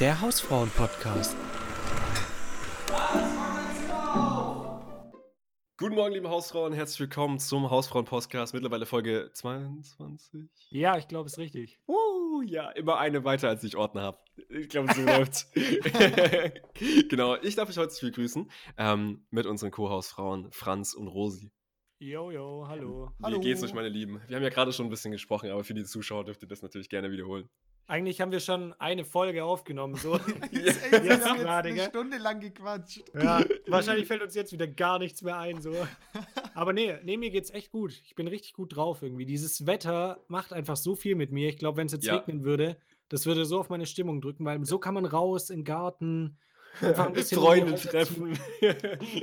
Der Hausfrauen-Podcast. Guten Morgen, liebe Hausfrauen. Herzlich willkommen zum Hausfrauen-Podcast. Mittlerweile Folge 22. Ja, ich glaube, es ist richtig. Uh, ja, immer eine weiter, als ich Ordner habe. Ich glaube, so läuft's. genau, ich darf euch heute begrüßen ähm, mit unseren Co-Hausfrauen Franz und Rosi. Jojo, hallo. Wie Hallo. geht's euch, meine Lieben? Wir haben ja gerade schon ein bisschen gesprochen, aber für die Zuschauer dürft ihr das natürlich gerne wiederholen. Eigentlich haben wir schon eine Folge aufgenommen. So. Jetzt, ey, Jetzt wir haben jetzt gerade, eine? Stunde lang gequatscht. ja, wahrscheinlich fällt uns jetzt wieder gar nichts mehr ein. So. Aber nee, nee, mir geht's echt gut. Ich bin richtig gut drauf irgendwie. Dieses Wetter macht einfach so viel mit mir. Ich glaube, wenn es jetzt Ja. regnen würde, das würde so auf meine Stimmung drücken, weil so kann man raus in den Garten. Einfach ein bisschen Freunde treffen.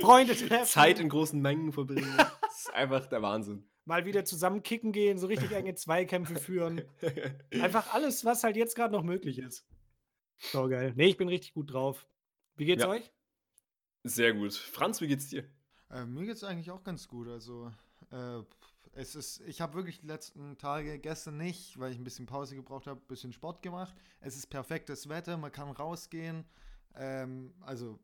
Freunde treffen. Zeit in großen Mengen verbringen. Das ist einfach der Wahnsinn. Mal wieder zusammen kicken gehen, so richtig enge Zweikämpfe führen. Einfach alles, was halt jetzt gerade noch möglich ist. So geil. Nee, ich bin richtig gut drauf. Wie geht's Ja. euch? Sehr gut. Franz, wie geht's dir? Äh, mir geht's eigentlich auch ganz gut. Also, äh, es ist, ich habe wirklich die letzten Tage, gestern nicht, weil ich ein bisschen Pause gebraucht habe, ein bisschen Sport gemacht. Es ist perfektes Wetter, man kann rausgehen. Ähm, also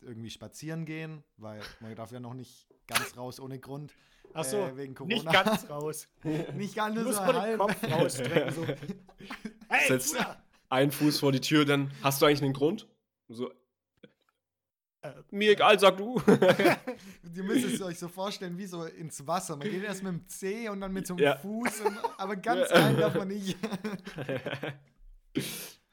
irgendwie spazieren gehen, weil man darf ja noch nicht ganz raus ohne Grund. Ach so, äh, wegen Corona. nicht ganz raus. nicht ganz Du nur musst so halb. Kopf rausstrecken. So. Hey, Setz Bruder! einen Fuß vor die Tür, dann hast du eigentlich einen Grund? So, Äh, mir egal, sag du. Ihr müsst es euch so vorstellen, wie so ins Wasser. Man geht erst mit dem Zeh und dann mit so einem Ja. Fuß. Und, aber ganz rein darf man nicht.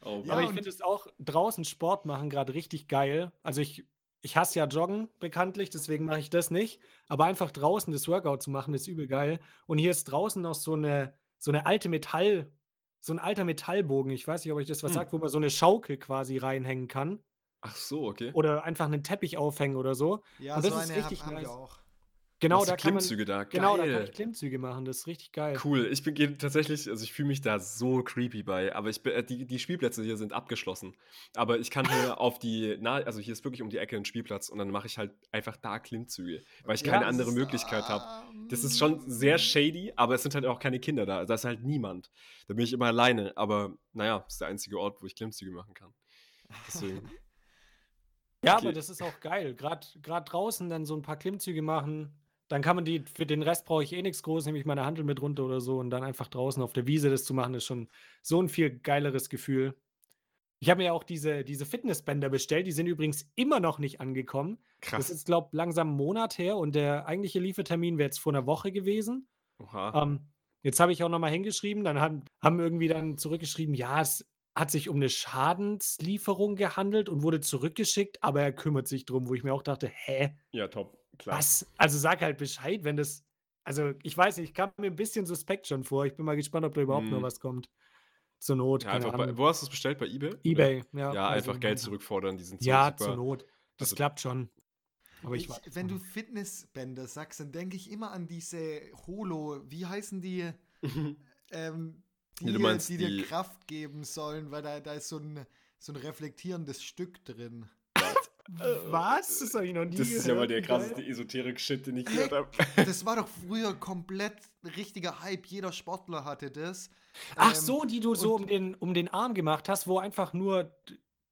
oh, Ja, Aber ich finde es auch draußen Sport machen gerade richtig geil. Also ich, ich hasse ja Joggen bekanntlich, deswegen mache ich das nicht. Aber einfach draußen das Workout zu machen, ist übel geil. Und hier ist draußen noch so eine, so eine alte Metall, so ein alter Metallbogen. Ich weiß nicht, ob euch das was Hm. sagt, wo man so eine Schaukel quasi reinhängen kann. Ach so, okay. Oder einfach einen Teppich aufhängen oder so. Ja, Und so das ist eine richtig hab, haben nice. wir auch. Genau, du da kann man, Klimmzüge da. genau, da Geil. kann ich Klimmzüge machen. Das ist richtig geil. Cool, ich bin tatsächlich, also ich fühle mich da so creepy bei, aber ich bin, äh, die, die Spielplätze hier sind abgeschlossen. Aber ich kann hier auf die, na, also hier ist wirklich um die Ecke ein Spielplatz und dann mache ich halt einfach da Klimmzüge, weil ich keine andere Möglichkeit habe. Das ist schon sehr mm. shady, aber es sind halt auch keine Kinder da. Da ist halt niemand. Da bin ich immer alleine. Aber naja, das ist der einzige Ort, wo ich Klimmzüge machen kann. Deswegen. Ja, Okay. aber das ist auch geil. Gerade draußen dann so ein paar Klimmzüge machen. Dann kann man die, für den Rest brauche ich eh nichts groß, nehme ich meine Handel mit runter oder so und dann einfach draußen auf der Wiese das zu machen, ist schon so ein viel geileres Gefühl. Ich habe mir ja auch diese, diese Fitnessbänder bestellt, die sind übrigens immer noch nicht angekommen. Das Krass. ist, glaube ich, langsam einen Monat her und der eigentliche Liefertermin wäre jetzt vor einer Woche gewesen. Oha. Ähm, jetzt habe ich auch nochmal hingeschrieben, dann haben, haben irgendwie dann zurückgeschrieben, ja, es hat sich um eine Schadenslieferung gehandelt und wurde zurückgeschickt, aber er kümmert sich drum, wo ich mir auch dachte, hä, Ja, top. Klar. was? Also sag halt Bescheid, wenn das, also ich weiß nicht, ich kam mir ein bisschen suspekt schon vor. Ich bin mal gespannt, ob da überhaupt noch Mm. was kommt. Zur Not, Ja, bei, wo hast du es bestellt? Bei eBay? Ebay, ja. Ja, also einfach Geld zurückfordern, die sind so Ja, super. zur Not. Das Also- klappt schon. Aber ich, Ich, wenn du. Fitnessbänder sagst, dann denke ich immer an diese Holo, wie heißen die, ähm, die, Ja, du meinst die dir die- Kraft geben sollen, weil da, da ist so ein, so ein reflektierendes Stück drin. Was? Das habe ich noch nie Das ist ja mal gehört, der krasseste Esoterik-Shit, den ich gehört habe. Das war doch früher komplett richtiger Hype. Jeder Sportler hatte das. Ach Ähm, so, die du so um den, um den Arm gemacht hast, wo einfach nur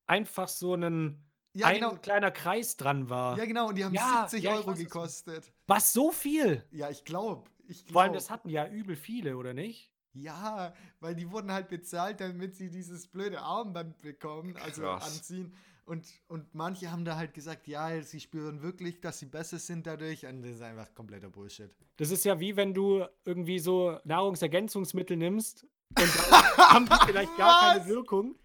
einfach so ein, Ja, ein genau. kleiner Kreis dran war. Ja, genau. Und die haben Ja, 70 ja, Euro weiß, gekostet. Was, so viel? Ja, ich glaube. Ich Vor allem, glaub. das hatten ja übel viele, oder nicht? Ja, weil die wurden halt bezahlt, damit sie dieses blöde Armband bekommen, also Krass. anziehen. Und, und manche haben da halt gesagt, ja, sie spüren wirklich, dass sie besser sind dadurch. Und das ist einfach kompletter Bullshit. Das ist ja wie wenn du irgendwie so Nahrungsergänzungsmittel nimmst und dann haben die vielleicht gar keine Was? Wirkung.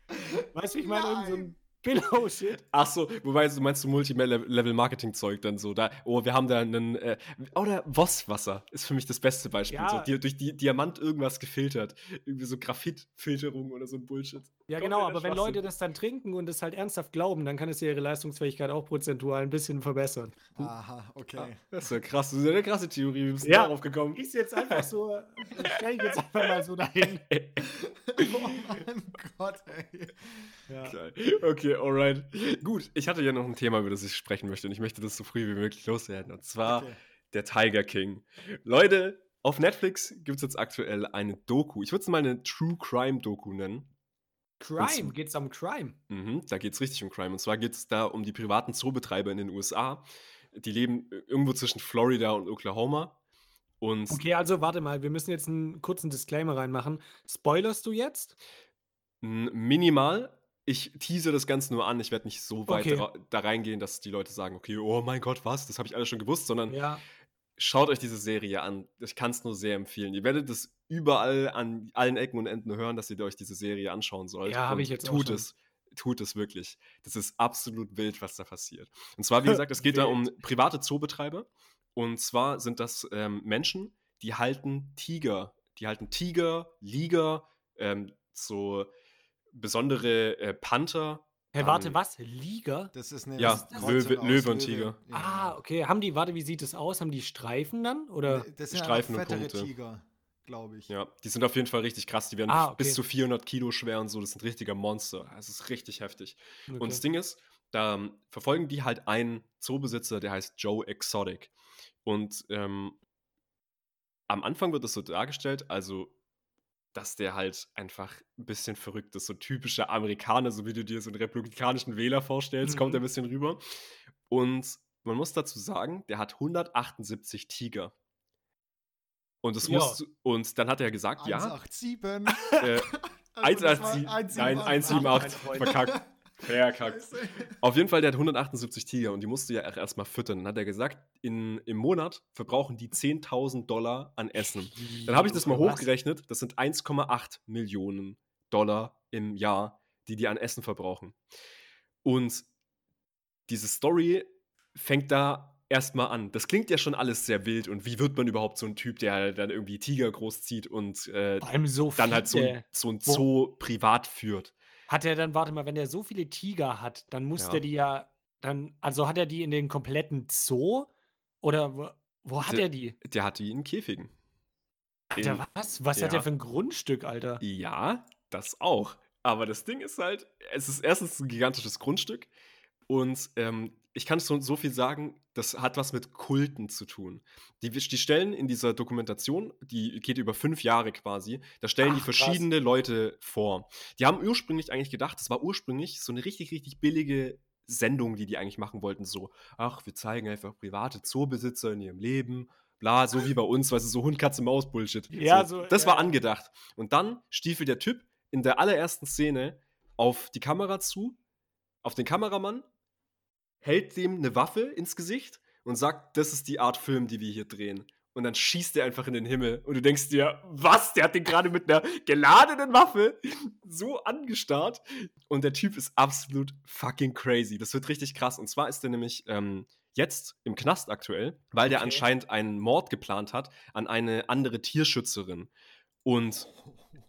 Weißt du, ich meine, irgend so ein Pillow-Shit. Ach so, wobei du meinst du Multi-Level-Marketing-Zeug dann so. Da, oh, wir haben da einen. Äh, oder Voss-Wasser ist für mich das beste Beispiel. Ja. So, die, durch die Diamant irgendwas gefiltert. Irgendwie so Graphit-Filterung oder so ein Bullshit. Ja, genau, aber wenn Leute das dann trinken und es halt ernsthaft glauben, dann kann es ja ihre Leistungsfähigkeit auch prozentual ein bisschen verbessern. Aha, okay. Das ist ja krass. Das ist ja eine krasse Theorie. Wie bist du Ja. darauf gekommen? Ist jetzt einfach so, stell ich jetzt einfach mal so dahin. oh mein Gott, ey. Ja. Okay, alright. Gut, ich hatte ja noch ein Thema, über das ich sprechen möchte und ich möchte das so früh wie möglich loswerden. Und zwar Okay. der Tiger King. Leute, auf Netflix gibt es jetzt aktuell eine Doku. Ich würde es mal eine True Crime Doku nennen. Crime, geht's um Crime? Mhm, da geht's richtig um Crime. Und zwar geht es da um die privaten Zoobetreiber in den USA. Die leben äh, irgendwo zwischen Florida und Oklahoma. Und Okay, also warte mal, wir müssen jetzt einen kurzen Disclaimer reinmachen. Spoilerst du jetzt? minimal, ich tease das Ganze nur an. Ich werde nicht so weit Okay. da reingehen, dass die Leute sagen, okay, oh mein Gott, was? Das habe ich alles schon gewusst, sondern Ja. Schaut euch diese Serie an. Ich kann es nur sehr empfehlen. Ihr werdet es überall an allen Ecken und Enden hören, dass ihr euch diese Serie anschauen sollt. Ja, hab Und ich jetzt auch Tut es. Tut es wirklich. Das ist absolut wild, was da passiert. Und zwar, wie gesagt, es geht da um private Zoobetreiber. Und zwar sind das ähm, Menschen, die halten Tiger. Die halten Tiger, Liger, ähm, so besondere äh, Panther. Hey, warte, Ähm, was? Liga? Das ist eine Ja, Kreuzung Löwe- Löwe und Tiger. Ja. Ah, okay. Haben die, warte, wie sieht es aus? Haben die Streifen dann? Oder? Das sind Streifen einfach und fettere Punkte. Tiger, glaube ich. Ja, die sind auf jeden Fall richtig krass. Die werden Ah, okay. bis zu 400 Kilo schwer und so. Das sind richtiger Monster. Es ist richtig heftig. Okay. Und das Ding ist, da ähm, verfolgen die halt einen Zoobesitzer, der heißt Joe Exotic. Und ähm, am Anfang wird das so dargestellt, also, dass der halt einfach ein bisschen verrückt ist. So typischer Amerikaner, so wie du dir so einen republikanischen Wähler vorstellst, kommt Mhm. er ein bisschen rüber. Und man muss dazu sagen, der hat 178 Tiger. Und, das Ja. musst du, und dann hat er gesagt, ja, 187. äh, Also das war 187, nein, 178. 178, Freund. verkackt. Verkackt. Auf jeden Fall, der hat 178 Tiger und die musst du ja auch erstmal füttern. Dann hat er gesagt, in, im Monat verbrauchen die 10.000 Dollar an Essen. Dann habe ich das mal hochgerechnet. Das sind 1,8 Millionen Dollar im Jahr, die die an Essen verbrauchen. Und diese Story fängt da erstmal an. Das klingt ja schon alles sehr wild. Und wie wird man überhaupt so ein Typ, der dann irgendwie Tiger großzieht und äh, so dann halt so, ein- so ein Zoo privat führt? Hat er dann, warte mal, wenn er so viele Tiger hat, dann muss Ja. der die ja, dann, also hat er die in den kompletten Zoo? Oder wo, wo hat Der- er die? Der hat die in Käfigen. In- Alter, was? Was hat ja. er für ein Grundstück, Alter? Ja, das auch. Aber das Ding ist halt, es ist erstens ein gigantisches Grundstück und ähm, ich kann so, so viel sagen, das hat was mit Kulten zu tun. Die, die stellen in dieser Dokumentation, die geht über fünf Jahre quasi, da stellen die Ach, krass. verschiedene Leute vor. Die haben ursprünglich eigentlich gedacht, das war ursprünglich so eine richtig, richtig billige Sendung, die die eigentlich machen wollten. So, ach, wir zeigen einfach private Zoobesitzer in ihrem Leben, bla, so wie bei uns, weißt du, so Hund, Katze, Maus, Bullshit. Ja, so, so, das ja, war angedacht. Und dann stiefelt der Typ in der allerersten Szene auf die Kamera zu, auf den Kameramann, hält dem eine Waffe ins Gesicht und sagt, das ist die Art Film, die wir hier drehen. Und dann schießt er einfach in den Himmel und du denkst dir, was? Der hat den gerade mit einer geladenen Waffe so angestarrt. Und der Typ ist absolut fucking crazy. Das wird richtig krass. Und zwar ist er nämlich ähm, jetzt im Knast aktuell, weil der Okay. anscheinend einen Mord geplant hat an eine andere Tierschützerin. Und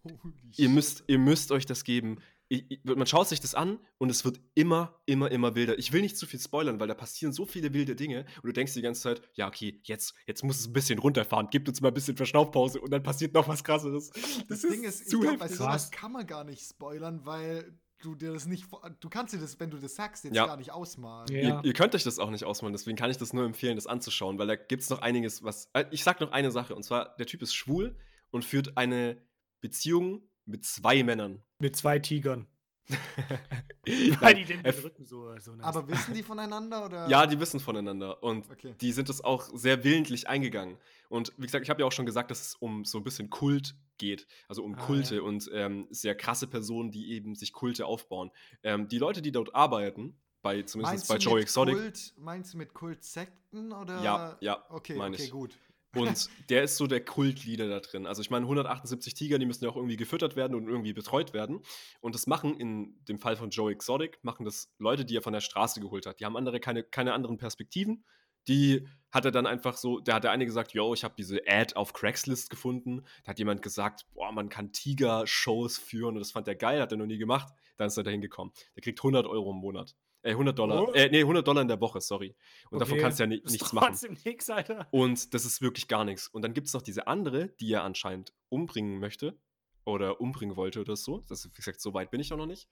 ihr müsst, ihr müsst euch das geben. Ich, ich, man schaut sich das an und es wird immer, immer, immer wilder. Ich will nicht zu viel spoilern, weil da passieren so viele wilde Dinge und du denkst die ganze Zeit, ja, okay, jetzt, jetzt muss es ein bisschen runterfahren, gibt uns mal ein bisschen Verschnaufpause und dann passiert noch was krasseres. Das Ding ist, ich zu glaube, bei sowas Was? kann man gar nicht spoilern, weil du dir das nicht, du kannst dir das, wenn du das sagst, jetzt Ja. gar nicht ausmalen. Ja. Ihr, ihr könnt euch das auch nicht ausmalen, deswegen kann ich das nur empfehlen, das anzuschauen, weil da gibt es noch einiges, was. Äh, ich sag noch eine Sache, und zwar, der Typ ist schwul und führt eine Beziehung mit zwei Männern. Mit zwei Tigern. Weil die den bedrücken so. so nice. Aber wissen die voneinander oder? Ja, die wissen voneinander und Okay. die sind es auch sehr willentlich eingegangen. Und wie gesagt, ich habe ja auch schon gesagt, dass es um so ein bisschen Kult geht, also um Ah, Kulte ja. und ähm, sehr krasse Personen, die eben sich Kulte aufbauen. Ähm, die Leute, die dort arbeiten, bei zumindest Meinst bei mit Exotic, Kult, meinst du mit Kultsekten oder? ja, ja, Okay, okay, ich. gut. Und der ist so der Kultleader da drin. Also ich meine, 178 Tiger, die müssen ja auch irgendwie gefüttert werden und irgendwie betreut werden. Und das machen in dem Fall von Joe Exotic, machen das Leute, die er von der Straße geholt hat. Die haben andere keine, keine anderen Perspektiven. Die hat er dann einfach so, da hat der eine gesagt, yo, ich habe diese Ad auf Craigslist gefunden. Da hat jemand gesagt, boah, man kann Tiger-Shows führen und das fand er geil, hat er noch nie gemacht. Dann ist er da hingekommen. Der kriegt 100 Euro im Monat. Äh, 100 Dollar. Oh. Äh, nee, 100 Dollar in der Woche, sorry. Und davon Okay. kannst du ja ni Ist nichts machen. nix, Alter. Und das ist wirklich gar nichts. Und dann gibt es noch diese andere, die er anscheinend umbringen möchte oder umbringen wollte oder so. Das ist, wie gesagt, so weit bin ich auch noch nicht.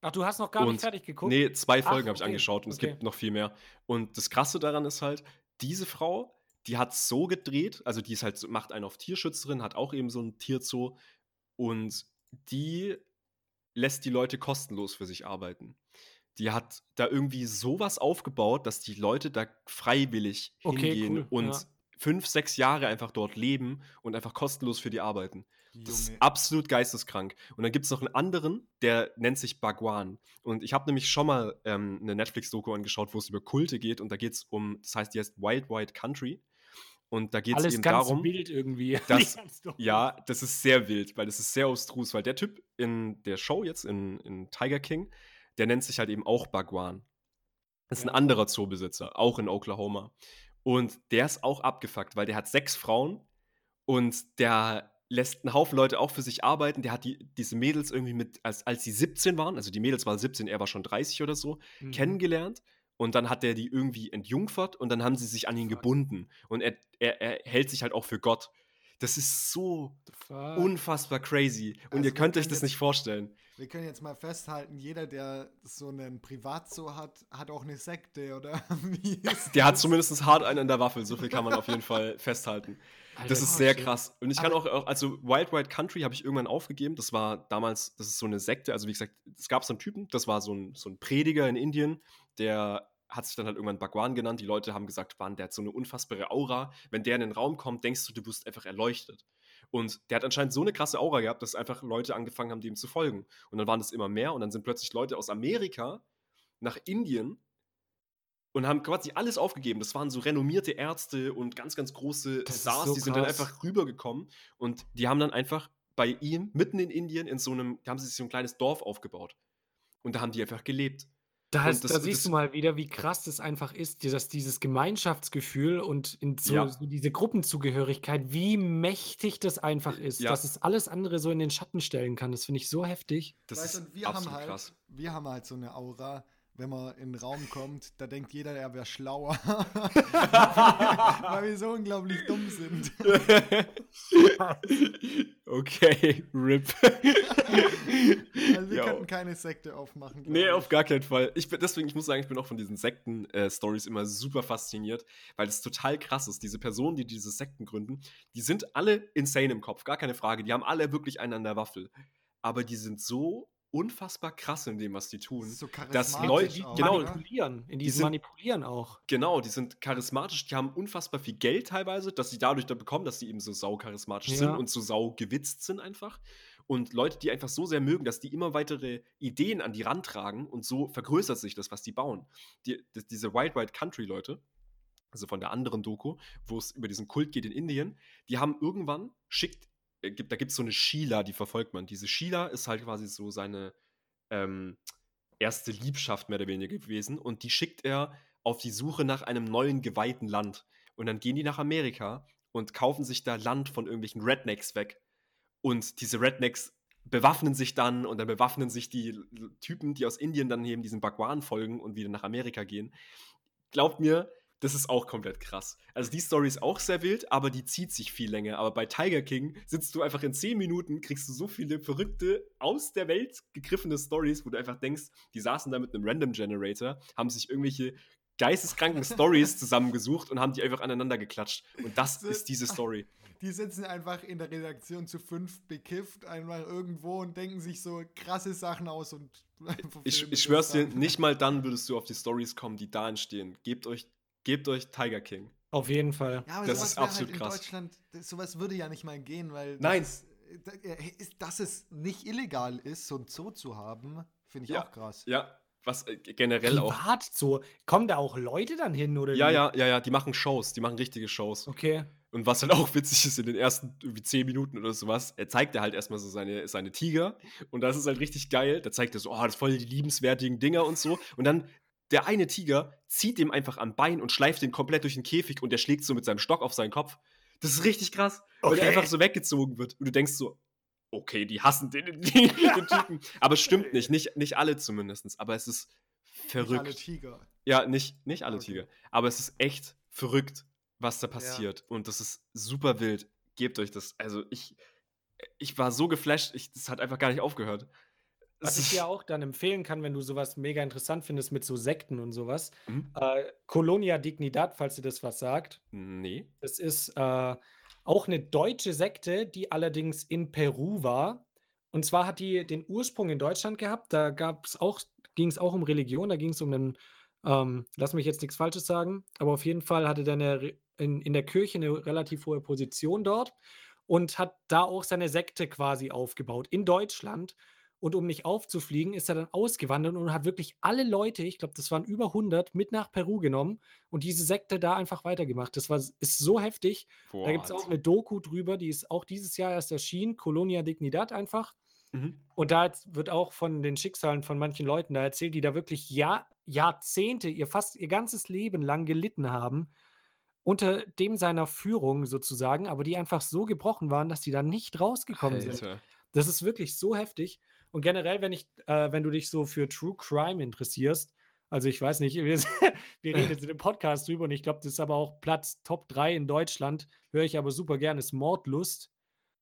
Ach, du hast noch gar Und- nicht fertig geguckt? Nee, zwei Folgen habe ich okay, angeschaut und es okay. gibt noch viel mehr. Und das Krasse daran ist halt, diese Frau, die hat so gedreht, also die ist halt, macht einen auf Tierschützerin, hat auch eben so ein Tierzoo und die lässt die Leute kostenlos für sich arbeiten. Die hat da irgendwie sowas aufgebaut, dass die Leute da freiwillig Okay, hingehen cool, und ja. fünf, sechs Jahre einfach dort leben und einfach kostenlos für die arbeiten. Das ist Junge. absolut geisteskrank. Und dann gibt es noch einen anderen, der nennt sich Bhagwan. Und ich habe nämlich schon mal ähm, eine Netflix-Doku angeschaut, wo es über Kulte geht. Und da geht es um, das heißt, die heißt Wild Wild Country. Und da geht es eben ganz darum, wild irgendwie. dass- ja, das ist sehr wild, weil das ist sehr abstrus, weil der Typ in der Show jetzt, in, in Tiger King, der nennt sich halt eben auch Bhagwan. Das ist ein anderer Zoobesitzer, auch in Oklahoma. Und der ist auch abgefuckt, weil der hat sechs Frauen und der lässt einen Haufen Leute auch für sich arbeiten. Der hat die, diese Mädels irgendwie mit, als, als sie 17 waren, also die Mädels waren 17, er war schon 30 oder so, Mhm. kennengelernt und dann hat er die irgendwie entjungfert und dann haben sie sich an ihn gebunden und er, er, er hält sich halt auch für Gott. Das ist so Fuck. unfassbar crazy und Also ihr könnt euch das jetzt- nicht vorstellen. Wir können jetzt mal festhalten, jeder, der so einen Privatzoo hat, hat auch eine Sekte, oder? Wie ist Der hat zumindest hart einen an der Waffel, so viel kann man auf jeden Fall festhalten. Alter, Das ist sehr shit. krass. Und ich kann auch, auch, also Wild Wild Country habe ich irgendwann aufgegeben. Das war damals, das ist so eine Sekte. Also wie gesagt, es gab so einen Typen, das war so ein, so ein Prediger in Indien, der hat sich dann halt irgendwann Bhagwan genannt. Die Leute haben gesagt, Mann, der hat so eine unfassbare Aura. Wenn der in den Raum kommt, denkst du, du wirst einfach erleuchtet. Und der hat anscheinend so eine krasse Aura gehabt, dass einfach Leute angefangen haben, dem zu folgen. Und dann waren es immer mehr und dann sind plötzlich Leute aus Amerika nach Indien und haben quasi alles aufgegeben. Das waren so renommierte Ärzte und ganz, ganz große Das Stars, so die sind dann einfach rübergekommen und die haben dann einfach bei ihm mitten in Indien in so einem, da haben sie sich so ein kleines Dorf aufgebaut. Und da haben die einfach gelebt. Da, hast, das- da siehst das- du mal wieder, wie krass das einfach ist, dass dieses Gemeinschaftsgefühl und in so, Ja. so diese Gruppenzugehörigkeit, wie mächtig das einfach ist, Ja. dass es alles andere so in den Schatten stellen kann. Das finde ich so heftig. Das Weißt ist und wir haben absolut halt, krass. wir haben halt so eine Aura, wenn man in den Raum kommt, da denkt jeder, er wäre schlauer. Weil wir so unglaublich dumm sind. okay, RIP. Also wir Ja. könnten keine Sekte aufmachen. Nee, ich. auf gar keinen Fall. Ich bin, deswegen, ich muss sagen, ich bin auch von diesen Sekten-Stories immer super fasziniert, weil es total krass ist. Diese Personen, die diese Sekten gründen, die sind alle insane im Kopf, gar keine Frage. Die haben alle wirklich einen an der Waffel. Aber die sind so unfassbar krass in dem, was die tun. So dass charismatisch Leute- Die auch, genau, manipulieren. In Die diesem sind- Manipulieren auch. Genau, die sind charismatisch, die haben unfassbar viel Geld teilweise, dass sie dadurch da bekommen, dass sie eben so sau charismatisch sind Ja. und so sau gewitzt sind einfach. Und Leute, die einfach so sehr mögen, dass die immer weitere Ideen an die Rand tragen und so vergrößert sich das, was die bauen. Die, die, diese Wild Wild Country Leute, also von der anderen Doku, wo es über diesen Kult geht in Indien, die haben irgendwann schickt, gibt, da gibt es so eine Sheila, die verfolgt man. Diese Sheila ist halt quasi so seine ähm, erste Liebschaft mehr oder weniger gewesen und die schickt er auf die Suche nach einem neuen geweihten Land. Und dann gehen die nach Amerika und kaufen sich da Land von irgendwelchen Rednecks weg. Und diese Rednecks bewaffnen sich dann und dann bewaffnen sich die Typen, die aus Indien dann eben diesen Bhagwan folgen und wieder nach Amerika gehen. Glaubt mir, das ist auch komplett krass. Also die Story ist auch sehr wild, aber die zieht sich viel länger. Aber bei Tiger King sitzt du einfach in 10 Minuten, kriegst du so viele verrückte, aus der Welt gegriffene Stories, wo du einfach denkst, die saßen da mit einem Random Generator, haben sich irgendwelche geisteskranken Stories zusammengesucht und haben die einfach aneinander geklatscht. Und das ist diese Story. Die sitzen einfach in der Redaktion zu fünf bekifft, einmal irgendwo und denken sich so krasse Sachen aus und Ich, ich schwör's dir, nicht mal dann würdest du auf die Stories kommen, die da entstehen. Gebt euch, gebt euch Tiger King. Auf jeden Fall. Ja, aber Das sowas ist absolut halt in krass. Deutschland, das, sowas würde ja nicht mal gehen, weil das Nein. Ist, da- äh, dass es nicht illegal ist, so ein Zoo zu haben, finde ich Ja. auch krass. Ja, was äh, generell auch. Privat so. Kommen da auch Leute dann hin oder Ja, wie? ja, ja, ja, die machen Shows, die machen richtige Shows. Okay. Und was halt auch witzig ist, in den ersten irgendwie 10 Minuten oder sowas, er zeigt er halt erstmal so seine, seine Tiger. Und das ist halt richtig geil. Da zeigt er so, oh, das ist voll die liebenswertigen Dinger und so. Und dann der eine Tiger zieht dem einfach am Bein und schleift den komplett durch den Käfig und der schlägt so mit seinem Stock auf seinen Kopf. Das ist richtig krass, weil der Okay. einfach so weggezogen wird. Und du denkst so, okay, die hassen den, den, den Typen. Aber es stimmt nicht, nicht, nicht alle zumindest. Aber es ist Nicht alle verrückt. Tiger. Ja, nicht, nicht alle Okay. Tiger. Aber es ist echt verrückt, was da passiert. Und das ist super wild. Gebt euch das. Also ich, ich war so geflasht, ich, das hat einfach gar nicht aufgehört. Was ich dir auch dann empfehlen kann, wenn du sowas mega interessant findest mit so Sekten und sowas. Mhm. Äh, Colonia Dignidad, falls dir das was sagt. Nee. Das ist äh, auch eine deutsche Sekte, die allerdings in Peru war. Und zwar hat die den Ursprung in Deutschland gehabt. Da gab's auch ging es auch um Religion, da ging es um 'nen ähm, lass mich jetzt nichts Falsches sagen, aber auf jeden Fall hatte der 'ne Re in in der Kirche eine relativ hohe Position dort und hat da auch seine Sekte quasi aufgebaut in Deutschland. Und um nicht aufzufliegen, ist er dann ausgewandert und hat wirklich alle Leute, ich glaube, das waren über 100, mit nach Peru genommen und diese Sekte da einfach weitergemacht. Das war ist so heftig. Da gibt es auch eine Doku drüber, die ist auch dieses Jahr erst erschienen, Colonia Dignidad einfach. Mhm. Und da wird auch von den Schicksalen von manchen Leuten da erzählt, die da wirklich Jahr Jahrzehnte, ihr fast ihr ganzes Leben lang gelitten haben unter dem seiner Führung sozusagen, aber die einfach so gebrochen waren, dass die da nicht rausgekommen sind. Alter. Das ist wirklich so heftig. Und generell, wenn ich äh, wenn du dich so für True Crime interessierst also, ich weiß nicht, wir wir reden jetzt in dem Podcast drüber und ich glaube, das ist aber auch Platz Top 3 in Deutschland, höre ich aber super gerne, ist Mordlust.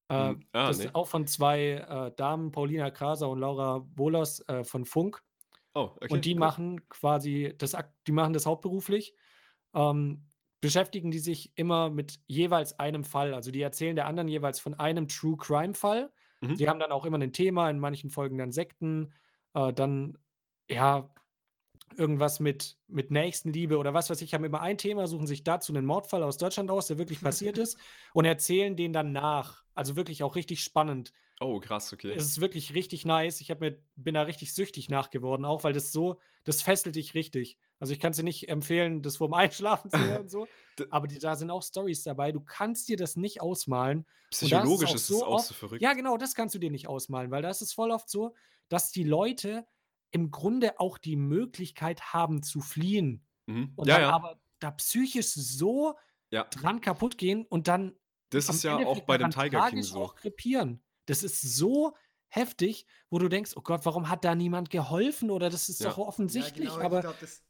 Äh, Hm, ah, das ne. ist auch von 2 äh, Damen, Paulina Kraser und Laura Wohlers, äh, von Funk. Oh, okay, Und die cool. machen quasi das die machen das hauptberuflich. Ähm, beschäftigen die sich immer mit jeweils einem Fall. Also, die erzählen der anderen jeweils von einem True Crime Fall. Mhm. Die haben dann auch immer 'nen Thema, in manchen Folgen dann Sekten, äh, dann, ja, irgendwas mit mit Nächstenliebe oder was weiß ich, haben immer ein Thema, suchen sich dazu 'nen Mordfall aus Deutschland aus, der wirklich passiert ist und erzählen den dann nach. Also, wirklich auch richtig spannend. Oh, krass, okay. Es ist wirklich richtig nice. Ich habe mir bin da richtig süchtig nach geworden auch, weil das so das fesselt dich richtig. Also, ich kann's dir nicht empfehlen, das vorm Einschlafen zu hören so, D aber die da sind auch Storys dabei. Du kannst dir das nicht ausmalen. Und es Psychologisch auch ist es so auch so verrückt. ja, genau, das kannst du dir nicht ausmalen, weil da ist es voll oft so, dass die Leute im Grunde auch die Möglichkeit haben zu fliehen Mhm. und Ja, dann ja. aber da psychisch so Ja. dran kaputtgehen und dann Das am ist ja auch Endeffekt bei dem Tiger King so. auch krepieren. Das ist so heftig, wo du denkst: „Oh Gott, warum hat da niemand geholfen?“ Oder das ist Ja. doch offensichtlich, Ja, genau, aber glaube, das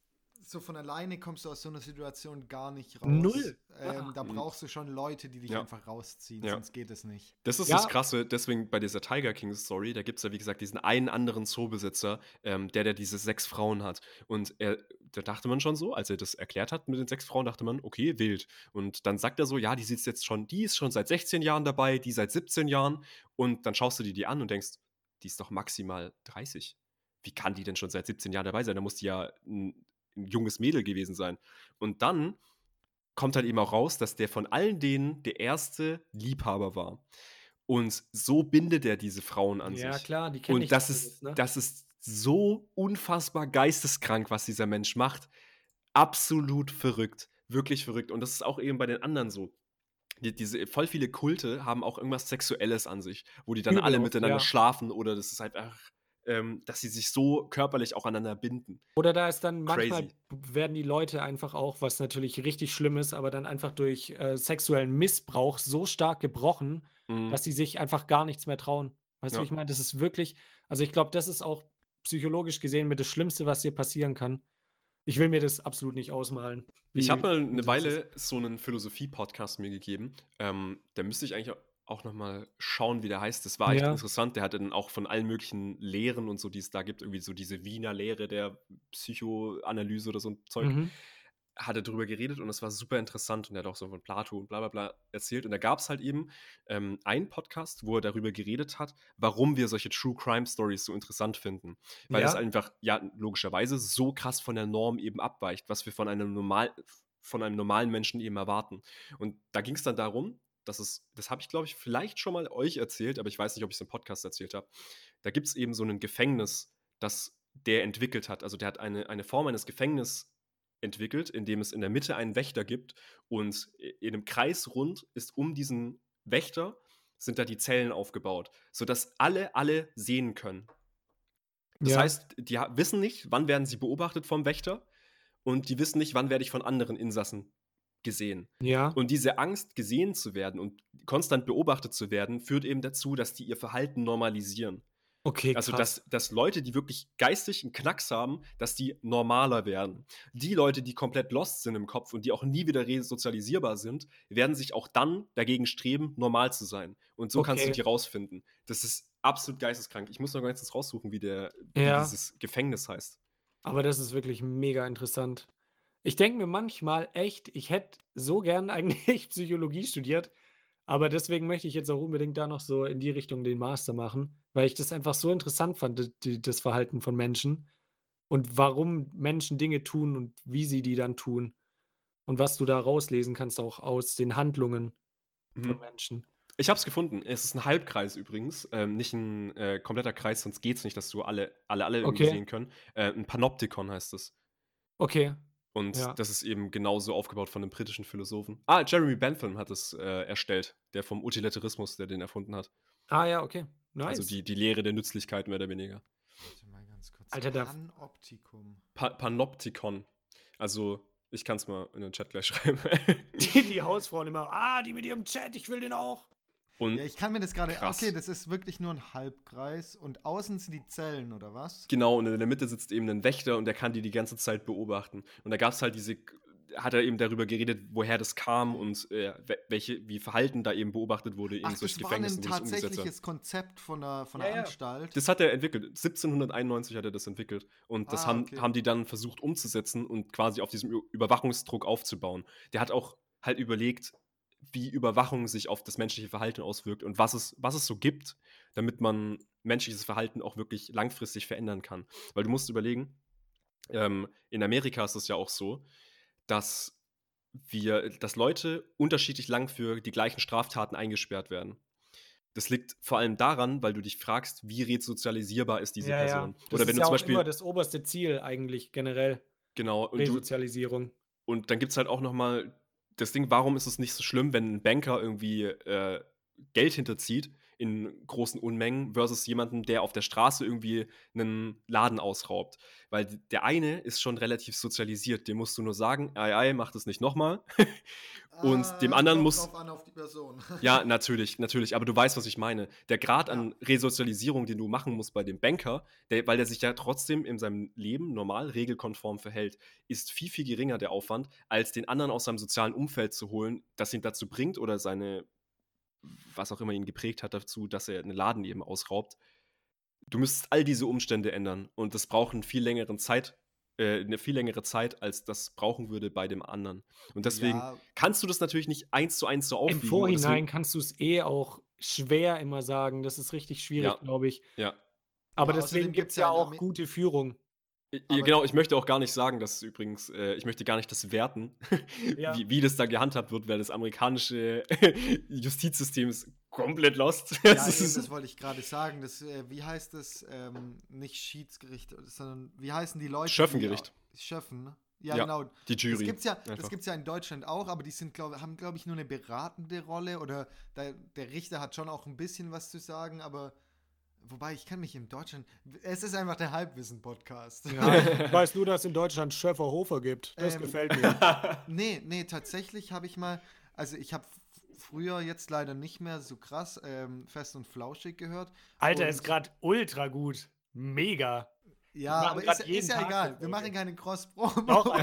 so von alleine kommst du aus so einer Situation gar nicht raus. Null. Ähm, da Mhm. brauchst du schon Leute, die dich Ja. einfach rausziehen, Ja. sonst geht es nicht. Das ist Ja. das Krasse, deswegen bei dieser Tiger King Story, da gibt es ja, wie gesagt, diesen einen anderen Zoobesitzer, ähm, der, der diese sechs Frauen hat. Und er, da dachte man schon so, als er das erklärt hat mit den sechs Frauen, dachte man, okay, wild. Und dann sagt er so, ja, die sitzt jetzt schon, die ist schon seit 16 Jahren dabei, die seit 17 Jahren. Und dann schaust du dir die an und denkst, die ist doch maximal 30. Wie kann die denn schon seit 17 Jahren dabei sein? Da muss die ja ein, ein junges Mädel gewesen sein. Und dann kommt halt eben auch raus, dass der von allen denen der erste Liebhaber war. Und so bindet er diese Frauen an Ja, sich. klar, die kennen Und das ist, ne? das ist so unfassbar geisteskrank, was dieser Mensch macht. Absolut verrückt. Wirklich verrückt. Und das ist auch eben bei den anderen so. Die, diese voll viele Kulte haben auch irgendwas Sexuelles an sich, wo die dann Übel alle miteinander ja. schlafen oder das ist halt einfach, ähm, dass sie sich so körperlich auch aneinander binden. Oder da ist dann manchmal Crazy. werden die Leute einfach auch, was natürlich richtig schlimm ist, aber dann einfach durch, äh, sexuellen Missbrauch so stark gebrochen, Mhm. dass sie sich einfach gar nichts mehr trauen. Weißt du, Ja. ich meine? Das ist wirklich also, ich glaube, das ist auch psychologisch gesehen mit das Schlimmste, was dir passieren kann. Ich will mir das absolut nicht ausmalen, Ich habe mal eine. Weile so einen Philosophie-Podcast mir gegeben. Ähm, da müsste ich eigentlich auch noch mal schauen, wie der heißt. Das war echt Ja. interessant. Der hatte dann auch von allen möglichen Lehren und so, die es da gibt, irgendwie so diese Wiener Lehre der Psychoanalyse oder so ein Zeug, Mhm. hat er drüber geredet und das war super interessant und er hat auch so von Plato und bla bla bla erzählt. Und da gab es halt eben ähm, einen Podcast, wo er darüber geredet hat, warum wir solche True Crime Stories so interessant finden. Weil das Ja. einfach, ja, logischerweise so krass von der Norm eben abweicht, was wir von einem, normal, von einem normalen Menschen eben erwarten. Und da ging es dann darum, dass es, das habe ich, glaube ich, vielleicht schon mal euch erzählt, aber ich weiß nicht, ob ich es im Podcast erzählt habe. Da gibt es eben so ein Gefängnis, das der entwickelt hat. Also der hat eine, eine Form eines Gefängnisses entwickelt, in dem es in der Mitte einen Wächter gibt und in einem Kreis rund ist um diesen Wächter sind da die Zellen aufgebaut, sodass alle alle sehen können. Das Ja. heißt, die wissen nicht, wann werden sie beobachtet vom Wächter und die wissen nicht, wann werde ich von anderen Insassen gesehen. Ja. Und diese Angst, gesehen zu werden und konstant beobachtet zu werden, führt eben dazu, dass die ihr Verhalten normalisieren. Okay, Also, dass, dass Leute, die wirklich geistig einen Knacks haben, dass die normaler werden. Die Leute, die komplett lost sind im Kopf und die auch nie wieder resozialisierbar sind, werden sich auch dann dagegen streben, normal zu sein. Und so kannst du Okay. die rausfinden. Das ist absolut geisteskrank. Ich muss noch ganz kurz raussuchen, wie, der, wie Ja. dieses Gefängnis heißt. Aber das ist wirklich mega interessant. Ich denke mir manchmal echt, ich hätte so gern eigentlich Psychologie studiert, Aber deswegen möchte ich jetzt auch unbedingt da noch so in die Richtung den Master machen, weil ich das einfach so interessant fand, die das Verhalten von Menschen und warum Menschen Dinge tun und wie sie die dann tun und was du da rauslesen kannst auch aus den Handlungen von Mhm. Menschen. Ich habe es gefunden. Es ist ein Halbkreis übrigens, ähm, nicht ein äh, kompletter Kreis, sonst geht es nicht, dass du alle alle alle irgendwie Okay. sehen können. Äh, 'n Panoptikon heißt es. Okay. Und Ja. das ist eben genauso aufgebaut von 'nem britischen Philosophen. Ah, Jeremy Bentham hat es, äh, erstellt, der vom Utilitarismus, der den erfunden hat. Ah ja, okay. Also Nice. die die Lehre der Nützlichkeit mehr oder weniger. Warte mal ganz kurz. Alter, Panoptikum. Pa Panoptikon. Also, ich kann es mal in den Chat gleich schreiben. die die Hausfrauen immer: „Ah, die mit ihrem Chat, ich will den auch.“ Und Ja, ich kann mir das gerade. Okay, das ist wirklich nur ein Halbkreis und außen sind die Zellen, oder was? Genau, und in der Mitte sitzt eben ein Wächter und der kann die die ganze Zeit beobachten. Und da gab es halt diese hat er eben darüber geredet, woher das kam und, äh, we welche wie Verhalten da eben beobachtet wurde in solchen das war ein Gefängnissen, das umgesetzt wird. tatsächliches Konzept von der, von Ja, der ja. Anstalt. Das hat er entwickelt. 1791 hat er das entwickelt. Und das Ah, haben, okay. haben die dann versucht umzusetzen und quasi auf diesem Überwachungsdruck aufzubauen. Der hat auch halt überlegt, wie Überwachung sich auf das menschliche Verhalten auswirkt und was es, was es so gibt, damit man menschliches Verhalten auch wirklich langfristig verändern kann. Weil du musst überlegen, ähm, in Amerika ist es ja auch so, dass wir, dass Leute unterschiedlich lang für die gleichen Straftaten eingesperrt werden. Das liegt vor allem daran, weil du dich fragst, wie resozialisierbar ist diese Ja, ja. Person. Das Oder ist wenn du ja zum auch Beispiel immer das oberste Ziel eigentlich generell, genau und, du, Resozialisierung. und dann gibt es halt auch noch mal das Ding, warum ist es nicht so schlimm, wenn ein Banker irgendwie äh, Geld hinterzieht in großen Unmengen versus jemanden, der auf der Straße irgendwie einen Laden ausraubt. Weil der eine ist schon relativ sozialisiert, dem musst du nur sagen, ei, ei, mach das nicht nochmal. Und dem anderen muss- an auf die Person. Ja, natürlich, natürlich. Aber du weißt, was ich meine. Der Grad an Resozialisierung, den du machen musst bei dem Banker, der, weil der sich ja trotzdem in seinem Leben normal regelkonform verhält, ist viel, viel geringer der Aufwand, als den anderen aus seinem sozialen Umfeld zu holen, das ihn dazu bringt oder seine, was auch immer ihn geprägt hat, dazu, dass er einen Laden eben ausraubt. Du müsstest all diese Umstände ändern und das braucht einen viel längeren Zeit, äh, eine viel längere Zeit, als das brauchen würde bei dem anderen. Und deswegen Ja, kannst du das natürlich nicht eins zu eins so Im aufwiegen. und Vorhinein deswegen- kannst du es eh auch schwer immer sagen. Das ist richtig schwierig, Ja. glaube ich. Ja. Aber Ja, deswegen gibt es gibt's ja auch gute Führung. Ja, genau, ich möchte auch gar nicht sagen, dass übrigens, äh, ich möchte gar nicht das werten, Ja. wie, wie das da gehandhabt wird, weil das amerikanische Justizsystem ist komplett lost. ja Es eben, das wollte ich gerade sagen. Das, äh, wie heißt das? Ähm, nicht Schiedsgericht, sondern wie heißen die Leute? die- Schöffengericht. Schöffen, ne? Ja, Ja, genau. die Das Jury. gibt's ja, einfach. das gibt's ja in Deutschland auch, aber die sind, glaub, haben, glaube ich, nur eine beratende Rolle oder der, der Richter hat schon auch ein bisschen was zu sagen, aber wobei ich kann mich in Deutschland. Es ist einfach der Halbwissen-Podcast. Ja, weißt du, dass es in Deutschland Schöfferhofer gibt? Das Ähm, gefällt mir. Nee, nee, tatsächlich habe ich mal, also ich habe früher jetzt leider nicht mehr so krass ähm, fest und flauschig gehört. Alter, Und- ist gerade ultra gut. Mega. Ja, aber ist, ist ja Tag egal. Wir machen keine Cross-Promo. Doch,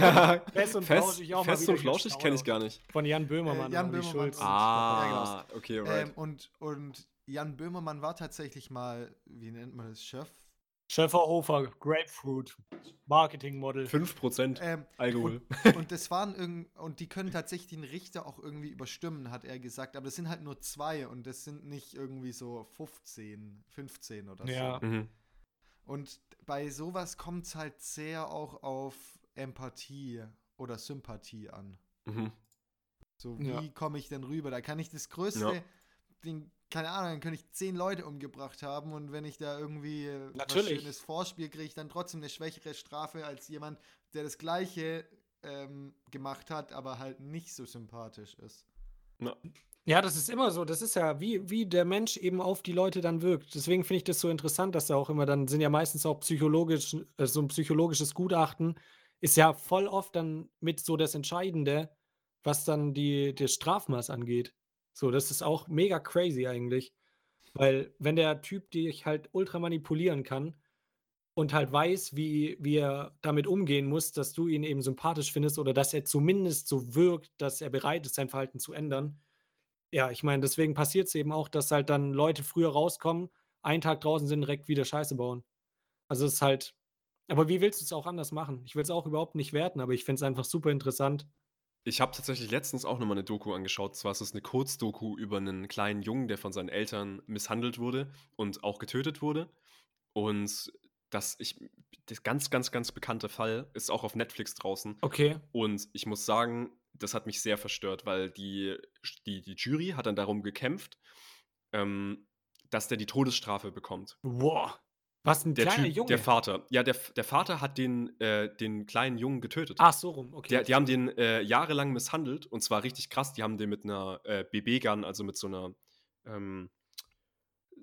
fest und Fest, flauschig auch fest und flauschig kenne ich gar nicht. Von Jan Böhmermann Äh, Jan Böhmermann Schulz. und- Ah, ja, okay, right. ähm, und, und Jan Böhmermann war tatsächlich mal, wie nennt man das, Chef? Schöfferhofer, Grapefruit, Marketingmodel. 5% Ähm, Alkohol. und das waren irgend und die können tatsächlich den Richter auch irgendwie überstimmen, hat er gesagt. Aber das sind halt nur zwei und das sind nicht irgendwie so 15, 15 oder Ja. so. Mhm. Und bei sowas kommt es halt sehr auch auf Empathie oder Sympathie an. Mhm. So, wie Ja. komme ich denn rüber? Da kann ich das größte, Ja. den, keine Ahnung, dann könnte ich zehn Leute umgebracht haben und wenn ich da irgendwie äh, was Natürlich. schönes Vorspiel kriege, ich dann trotzdem eine schwächere Strafe als jemand, der das Gleiche ähm, gemacht hat, aber halt nicht so sympathisch ist. Ja. Ja, das ist immer so. Das ist ja, wie, wie der Mensch eben auf die Leute dann wirkt. Deswegen finde ich das so interessant, dass da auch immer dann sind ja meistens auch psychologisch, äh, so ein psychologisches Gutachten ist ja voll oft dann mit so das Entscheidende, was dann die, das Strafmaß angeht. So, das ist auch mega crazy eigentlich. Weil, wenn der Typ dich halt ultra manipulieren kann und halt weiß, wie, wie er damit umgehen muss, dass du ihn eben sympathisch findest oder dass er zumindest so wirkt, dass er bereit ist, sein Verhalten zu ändern. Ja, ich meine, deswegen passiert es eben auch, dass halt dann Leute früher rauskommen, einen Tag draußen sind, direkt wieder Scheiße bauen. Also es ist halt. Aber wie willst du es auch anders machen? Ich will es auch überhaupt nicht werten, aber ich finde es einfach super interessant. Ich habe tatsächlich letztens auch noch mal 'ne Doku angeschaut. Zwar ist es eine Kurzdoku über einen kleinen Jungen, der von seinen Eltern misshandelt wurde und auch getötet wurde. Und das ich das ganz, ganz, ganz bekannte Fall ist auch auf Netflix draußen. Okay. Und ich muss sagen, das hat mich sehr verstört, weil die die die Jury hat dann darum gekämpft, ähm, dass der die Todesstrafe bekommt. Boah. Was, 'n Der kleiner Typ Junge? der Vater. Ja, der der Vater hat den äh, den kleinen Jungen getötet. Ach, so rum, okay. Der die haben den, äh, jahrelang misshandelt und zwar richtig krass. Die haben den mit 'ner, äh, BB-Gun, also mit so 'ner, ähm,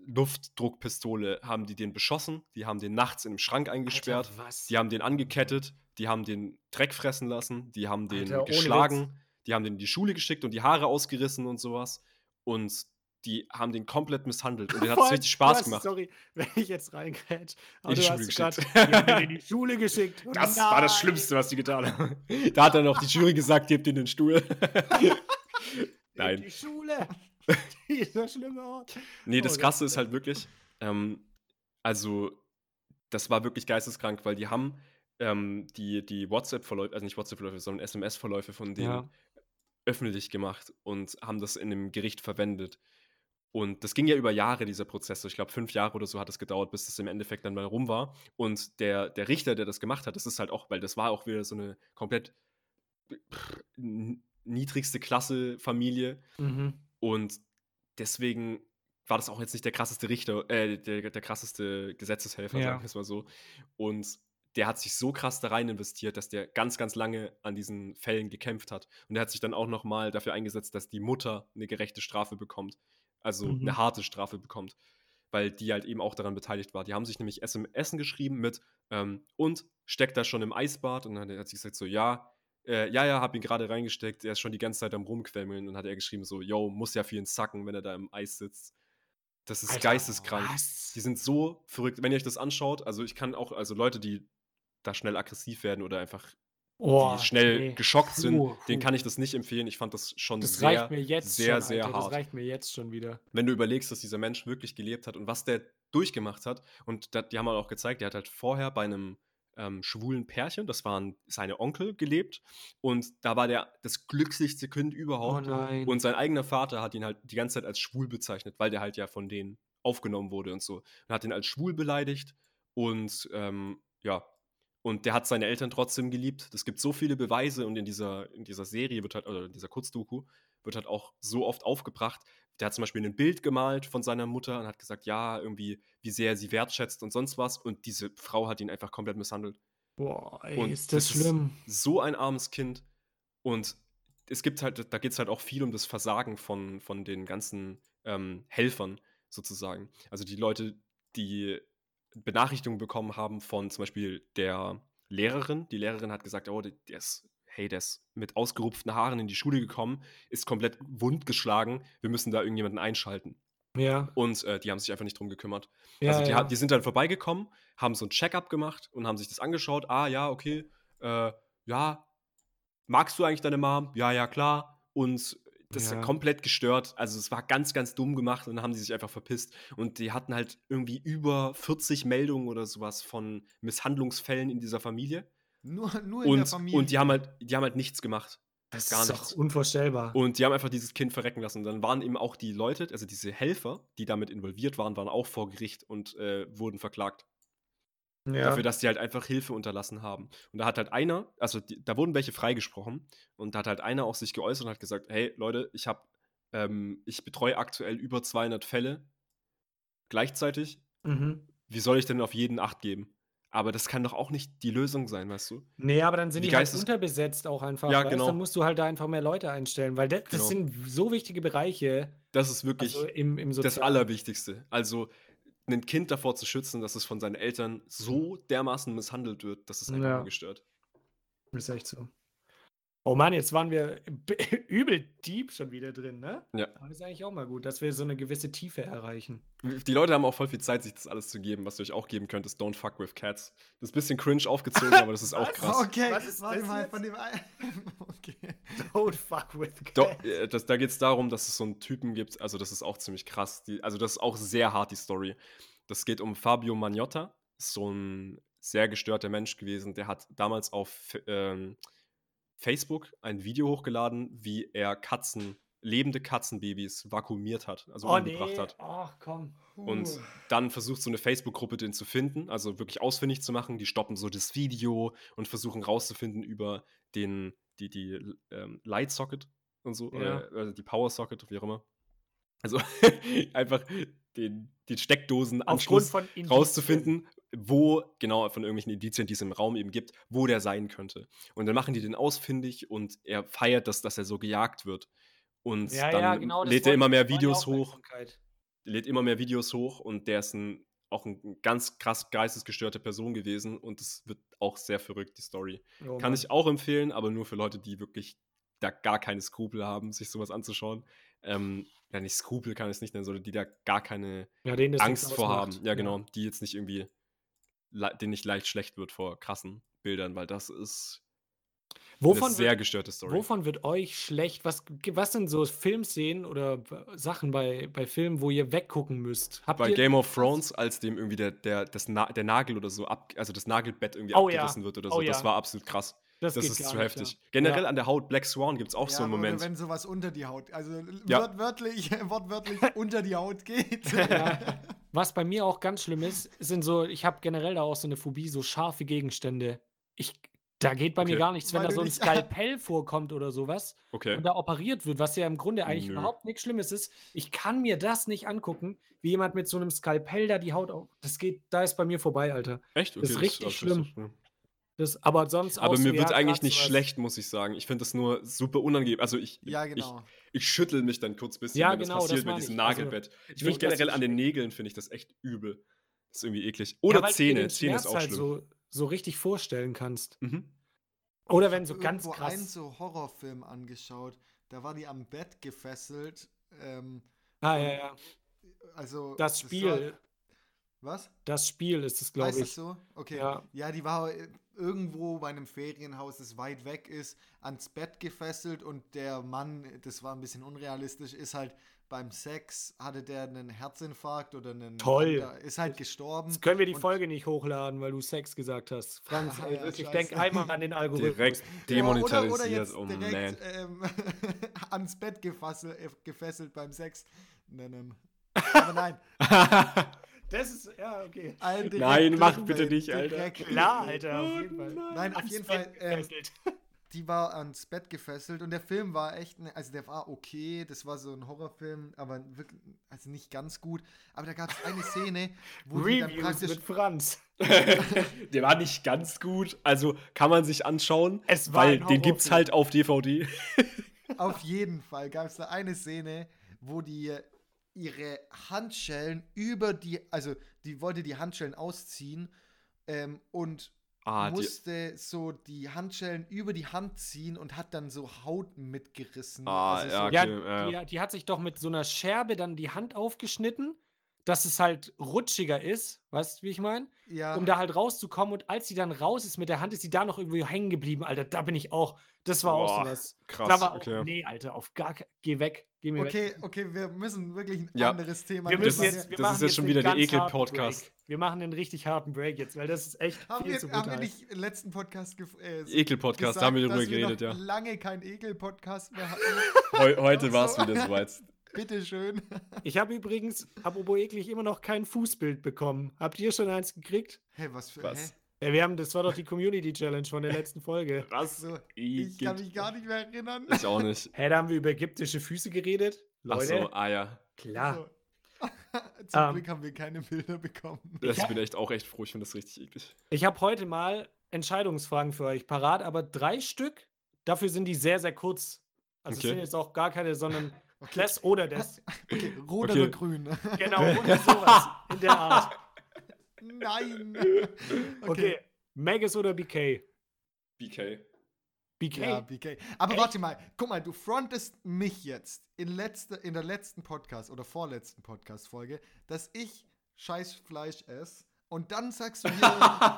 Luftdruckpistole haben die den beschossen. Die haben den nachts in 'nem Schrank eingesperrt. Alter, was? Die haben den angekettet, die haben den Dreck fressen lassen, die haben den Alter, geschlagen, die haben den in die Schule geschickt und die Haare ausgerissen und so was. Und die haben den komplett misshandelt und denen hat es richtig Spaß hast gemacht. sorry, wenn ich jetzt reingrätsche, aber In die Schule geschickt. die haben den in die Schule geschickt. Oh Das war das nein. Schlimmste, was die getan haben. Da hat dann auch die Jury gesagt: „Gebt ihm den Stuhl.“ In Nein. die Schule. Dieser schlimme Ort. Ne, Oh das Gott, Krasse ist halt wirklich, ähm also, das war wirklich geisteskrank, weil die haben, ähm, die die WhatsApp-Verläufe also nicht WhatsApp-Verläufe, sondern SMS-Verläufe von denen Ja. öffentlich gemacht und haben das in 'nem Gericht verwendet. Und das ging ja über Jahre, dieser Prozess. Ich glaube, 5 Jahre oder so hat es gedauert, bis das im Endeffekt dann mal rum war. Und der der Richter, der das gemacht hat, das ist halt auch weil das war auch wieder so 'ne komplett niedrigste Klasse Familie. Mhm. Und deswegen war das auch jetzt nicht der krasseste Richter äh, der der krasseste Gesetzeshelfer, Ja. sagen wir's mal so. Und der hat sich so krass da rein investiert, dass der ganz, ganz lange an diesen Fällen gekämpft hat. Und der hat sich dann auch noch mal dafür eingesetzt, dass die Mutter 'ne gerechte Strafe bekommt. Also, Mhm. harte Strafe bekommt, weil die halt eben auch daran beteiligt war. Die haben sich nämlich SMSen geschrieben mit, ähm: „Und, steckt er schon im Eisbad?“ Und dann hat sie gesagt so: „Ja, äh, ja, ja, habe ihn grade reingesteckt. Er ist schon die ganze Zeit am Rumquengeln.“ Und hat er geschrieben so: „Jo, muss ja für ihn sacken, wenn er da im Eis sitzt.“ Das ist Alter, geisteskrank. was? Die sind so verrückt. Wenn ihr euch das anschaut also, ich kann auch also, Leute, die da schnell aggressiv werden oder einfach Oh, die schnell ne. geschockt sind, Puh, denen puh. kann ich das nicht empfehlen. Ich fand das schon Das sehr, reicht mir jetzt sehr, schon, sehr Alter. Das hart. reicht mir jetzt schon wieder. Wenn du überlegst, dass dieser Mensch wirklich gelebt hat und was der durchgemacht hat und da die haben halt auch gezeigt, der hat halt vorher bei 'nem, ähm, schwulen Pärchen, das waren seine Onkel, gelebt und da war der das glücklichste Kind Oh überhaupt. nein. Und sein eigener Vater hat ihn halt die ganze Zeit als schwul bezeichnet, weil der halt ja von denen aufgenommen wurde und so. Und hat ihn als schwul beleidigt und, ähm, ja und der hat seine Eltern trotzdem geliebt. Es gibt so viele Beweise und in dieser in dieser Serie wird halt oder in dieser Kurzdoku wird halt auch so oft aufgebracht. Der hat zum Beispiel 'nen Bild gemalt von seiner Mutter und hat gesagt, ja, irgendwie, wie sehr er sie wertschätzt und sonst was. Und diese Frau hat ihn einfach komplett misshandelt. Boah, ey, Und ist das das ist schlimm. so ein armes Kind. Und es gibt halt da geht's halt auch viel um das Versagen von von den ganzen, ähm, Helfern sozusagen. Also, die Leute, die Benachrichtigungen bekommen haben von zum Beispiel der Lehrerin. Die Lehrerin hat gesagt: „Oh, der ist hey, der ist mit ausgerupften Haaren in die Schule gekommen, ist komplett wundgeschlagen. Wir müssen da irgendjemanden einschalten.“ Ja. Und, äh, die haben sich einfach nicht drum gekümmert. Ja, Also, die ja. die sind dann vorbeigekommen, haben so 'n Check-up gemacht und haben sich das angeschaut. „Ah ja, okay. Äh, ja. Magst du eigentlich deine Mom?“ „Ja, ja, klar.“ Und das ist Ja. komplett gestört. Also, es war ganz, ganz dumm gemacht und dann haben die sich einfach verpisst. Und die hatten halt irgendwie über 40 Meldungen oder so was von Misshandlungsfällen in dieser Familie. Nur nur in der Und Familie. und die haben halt die haben halt nichts gemacht. Das Gar ist nichts. doch unvorstellbar. Und die haben einfach dieses Kind verrecken lassen. Und dann waren eben auch die Leute also, diese Helfer, die damit involviert waren, waren auch vor Gericht und, äh, wurden verklagt. Ja. Dafür, dass die halt einfach Hilfe unterlassen haben. Und da hat halt einer also, die da wurden welche freigesprochen und da hat halt einer auch sich geäußert und hat gesagt: „Hey Leute, ich habe ähm, ich betreue aktuell über 200 Fälle gleichzeitig. Mhm. Wie soll ich denn auf jeden Acht geben?“ Aber das kann doch auch nicht die Lösung sein, weißt du? Ne, aber dann sind Wie die halt geistes unterbesetzt auch einfach, Ja, genau. Dann musst du halt da einfach mehr Leute einstellen, weil da das Genau. sind so wichtige Bereiche, Das ist wirklich also im im das. Allerwichtigste. Also, 'nen Kind davor zu schützen, dass es von seinen Eltern so dermaßen misshandelt wird, das ist einfach Ja. gestört. Ist echt so. Oh Mann, jetzt waren wir übel deep schon wieder drin, ne? Ja. Aber das ist eigentlich auch mal gut, dass wir so 'ne gewisse Tiefe erreichen. Die Leute haben auch voll viel Zeit, sich das alles zu geben. Was ihr euch auch geben könnt, ist „Don't fuck with cats“. Das ist bisschen cringe aufgezogen, aber das ist auch krass. Okay, Was ist warte das mal, jetzt? von dem ein Okay. Don't fuck with Do cats. äh, das da geht's darum, dass es so 'n Typen gibt also, das ist auch ziemlich krass. Die also, das ist auch sehr hart, die Story. Das geht um Fabio Magnotta, so 'n sehr gestörter Mensch gewesen. Der hat damals auf ähm, Facebook ein Video hochgeladen, wie er Katzen, lebende Katzenbabys vakuumiert hat, also Oh umgebracht nee. hat. Ach komm. Und dann versucht so eine Facebook-Gruppe den zu finden, also wirklich ausfindig zu machen. Die stoppen so das Video und versuchen rauszufinden über den, die, die ähm, Light-Socket und so, Ja. oder, oder die Power-Socket, wie auch immer. Also einfach den, den von Indizien. rauszufinden, wo, genau, von irgendwelchen Indizien, die es im Raum eben gibt, wo der sein könnte. Und dann machen die den ausfindig und er feiert das, dass er so gejagt wird. Und Ja, dann ja, genau. lädt er immer mehr Videos hoch lädt immer mehr Videos hoch und der ist ein, auch ein ganz krass geistesgestörte Person gewesen und es wird auch sehr verrückt, die Story. Oh Kann ich auch empfehlen, aber nur für Leute, die wirklich da gar keine Skrupel haben, sich sowas anzuschauen. Ähm, ja, nicht Skrupel kann ich es nicht nennen, sondern die da gar keine ja, Angst vor haben. Ja, genau. Die jetzt nicht irgendwie, denen nicht leicht schlecht wird vor krassen Bildern, weil das ist Wovon eine sehr wird, gestörte Story. wovon wird euch schlecht? Was, was sind so Filmszenen oder Sachen bei, bei Filmen, wo ihr weggucken müsst? Habt Bei ihr, Game of Thrones, als dem irgendwie der, der, das Na der Nagel oder so ab, also das Nagelbett irgendwie Oh ja. abgerissen wird oder Oh so, das ja. war absolut krass. Das, geht ist zu nicht, heftig. ja. Generell Ja. an der Haut, Black Swan gibt es auch Ja, so einen Moment. wenn sowas unter die Haut, also Ja. wört, wörtlich, wortwörtlich unter die Haut geht. Was bei mir auch ganz schlimm ist, sind so, ich habe generell da auch so eine Phobie, so scharfe Gegenstände. Ich, da geht bei mir Okay. gar nichts, wenn Weil da so ein Skalpell vorkommt oder sowas Okay. und da operiert wird, was ja im Grunde eigentlich Nö. überhaupt nichts Schlimmes ist. Ich kann mir das nicht angucken, wie jemand mit so einem Skalpell da die Haut auf. Das geht, da ist bei mir vorbei, Alter. Echt? Das ist richtig hab ich schlimm. Das, aber sonst Aber mir wird ja, eigentlich nicht schlecht, muss ich sagen. Ich finde das nur super unangenehm. Also ich, ja, genau. ich, ich schüttel mich dann kurz ein bisschen, Ja, wenn genau, das das passiert mit meine diesem ich. Also, Nagelbett. ich finde generell ich- an den Nägeln finde ich das echt übel. Das ist irgendwie eklig. Ja, Oder dir Zähne. Zähne ist auch halt schlimm. so, so richtig vorstellen kannst. Mhm. Oder wenn so ganz Irgendwo einen krass. so Horrorfilm angeschaut, da war die am Bett gefesselt. Ähm, Ah, ja, ja. also Das Spiel, War, was? das Spiel ist es, glaube Heißt das ich. so? Okay. Ja. Ja. die war äh, irgendwo bei einem Ferienhaus, das weit weg ist, ans Bett gefesselt und der Mann, das war ein bisschen unrealistisch, ist halt beim Sex, hatte der einen Herzinfarkt oder einen. Toll. Ist halt gestorben. Jetzt können wir die Folge nicht hochladen, weil du Sex gesagt hast. Franz, Ah, ja, wirklich, scheiße. denk einmal an den Algorithmus. Direkt demonetarisiert. Oder, oder jetzt oh man. direkt ähm, ans Bett gefesselt, äh, gefesselt beim Sex nennen. Aber nein. Das ist, ja, okay. direkt Nein, mach bitte nicht, Alter. direkt Klar. Alter, auf jeden Fall. Nein, auf jeden Fall. Gefesselt. die war ans Bett gefesselt und der Film war echt, ne, also der war okay, das war so ein Horrorfilm, aber wirklich, also nicht ganz gut. Aber da gab es eine Szene, wo die dann Reviews praktisch mit Franz. Der war nicht ganz gut. Also kann man sich anschauen. Es war weil den gibt's halt auf DVD. Auf jeden Fall gab es da eine Szene, wo die ihre Handschellen über die, also die wollte die Handschellen ausziehen ähm, und Ah, die, musste so die Handschellen über die Hand ziehen und hat dann so Haut mitgerissen. Ah, also ja, so, Ja, Okay, ja. die, die hat sich doch mit so einer Scherbe dann die Hand aufgeschnitten, dass es halt rutschiger ist. Weißt du, wie ich meine? ja. Um da halt rauszukommen. Und als sie dann raus ist mit der Hand, ist sie da noch irgendwie hängen geblieben, Alter. Da bin ich auch. Das war auch Boah, sowas. krass, Da war auch, okay. nee, Alter, auf gar kein. Geh weg. Geh mir weg. Okay, okay, wir müssen wirklich ein Ja. anderes Thema Wir müssen weil jetzt, wir das machen ist jetzt schon wieder der Ekel-Podcast. Break. Wir machen einen richtig harten Break jetzt, weil das ist echt Haben viel wir, zu haben wir nicht im letzten Podcast äh, so Ekel-Podcast, da haben wir drüber dass geredet, noch ja. lange kein Ekel-Podcast mehr hatten? Heu heute So. war es wieder soweit. Bitteschön. Ich habe übrigens, apropos eklig, immer noch kein Fußbild bekommen. Habt ihr schon eins gekriegt? Hey, was für. Was? Hä? Ja, wir haben, das war doch die Community Challenge von der letzten Folge. Was? So, ich kann mich gar nicht mehr erinnern. Ich auch nicht. Hä, da haben wir über ägyptische Füße geredet. Ach Leute, so, ah ja. klar. So. Zum Ähm. Glück haben wir keine Bilder bekommen. Das Ich bin echt auch echt froh. Ich finde das richtig eklig. Ich habe heute mal Entscheidungsfragen für euch parat, aber drei Stück. Dafür sind die sehr, sehr kurz. Also es Okay. sind jetzt auch gar keine, sondern das oder das. Okay, rot Okay. oder grün? Genau, oder sowas in der Art. Nein. Okay, Magus oder BK? BK. BK? Ja, BK. Aber Echt? warte mal, guck mal, du frontest mich jetzt in, letzte, in der letzten Podcast oder vorletzten Podcast-Folge, dass ich scheiß Fleisch esse. Und dann sagst du hier,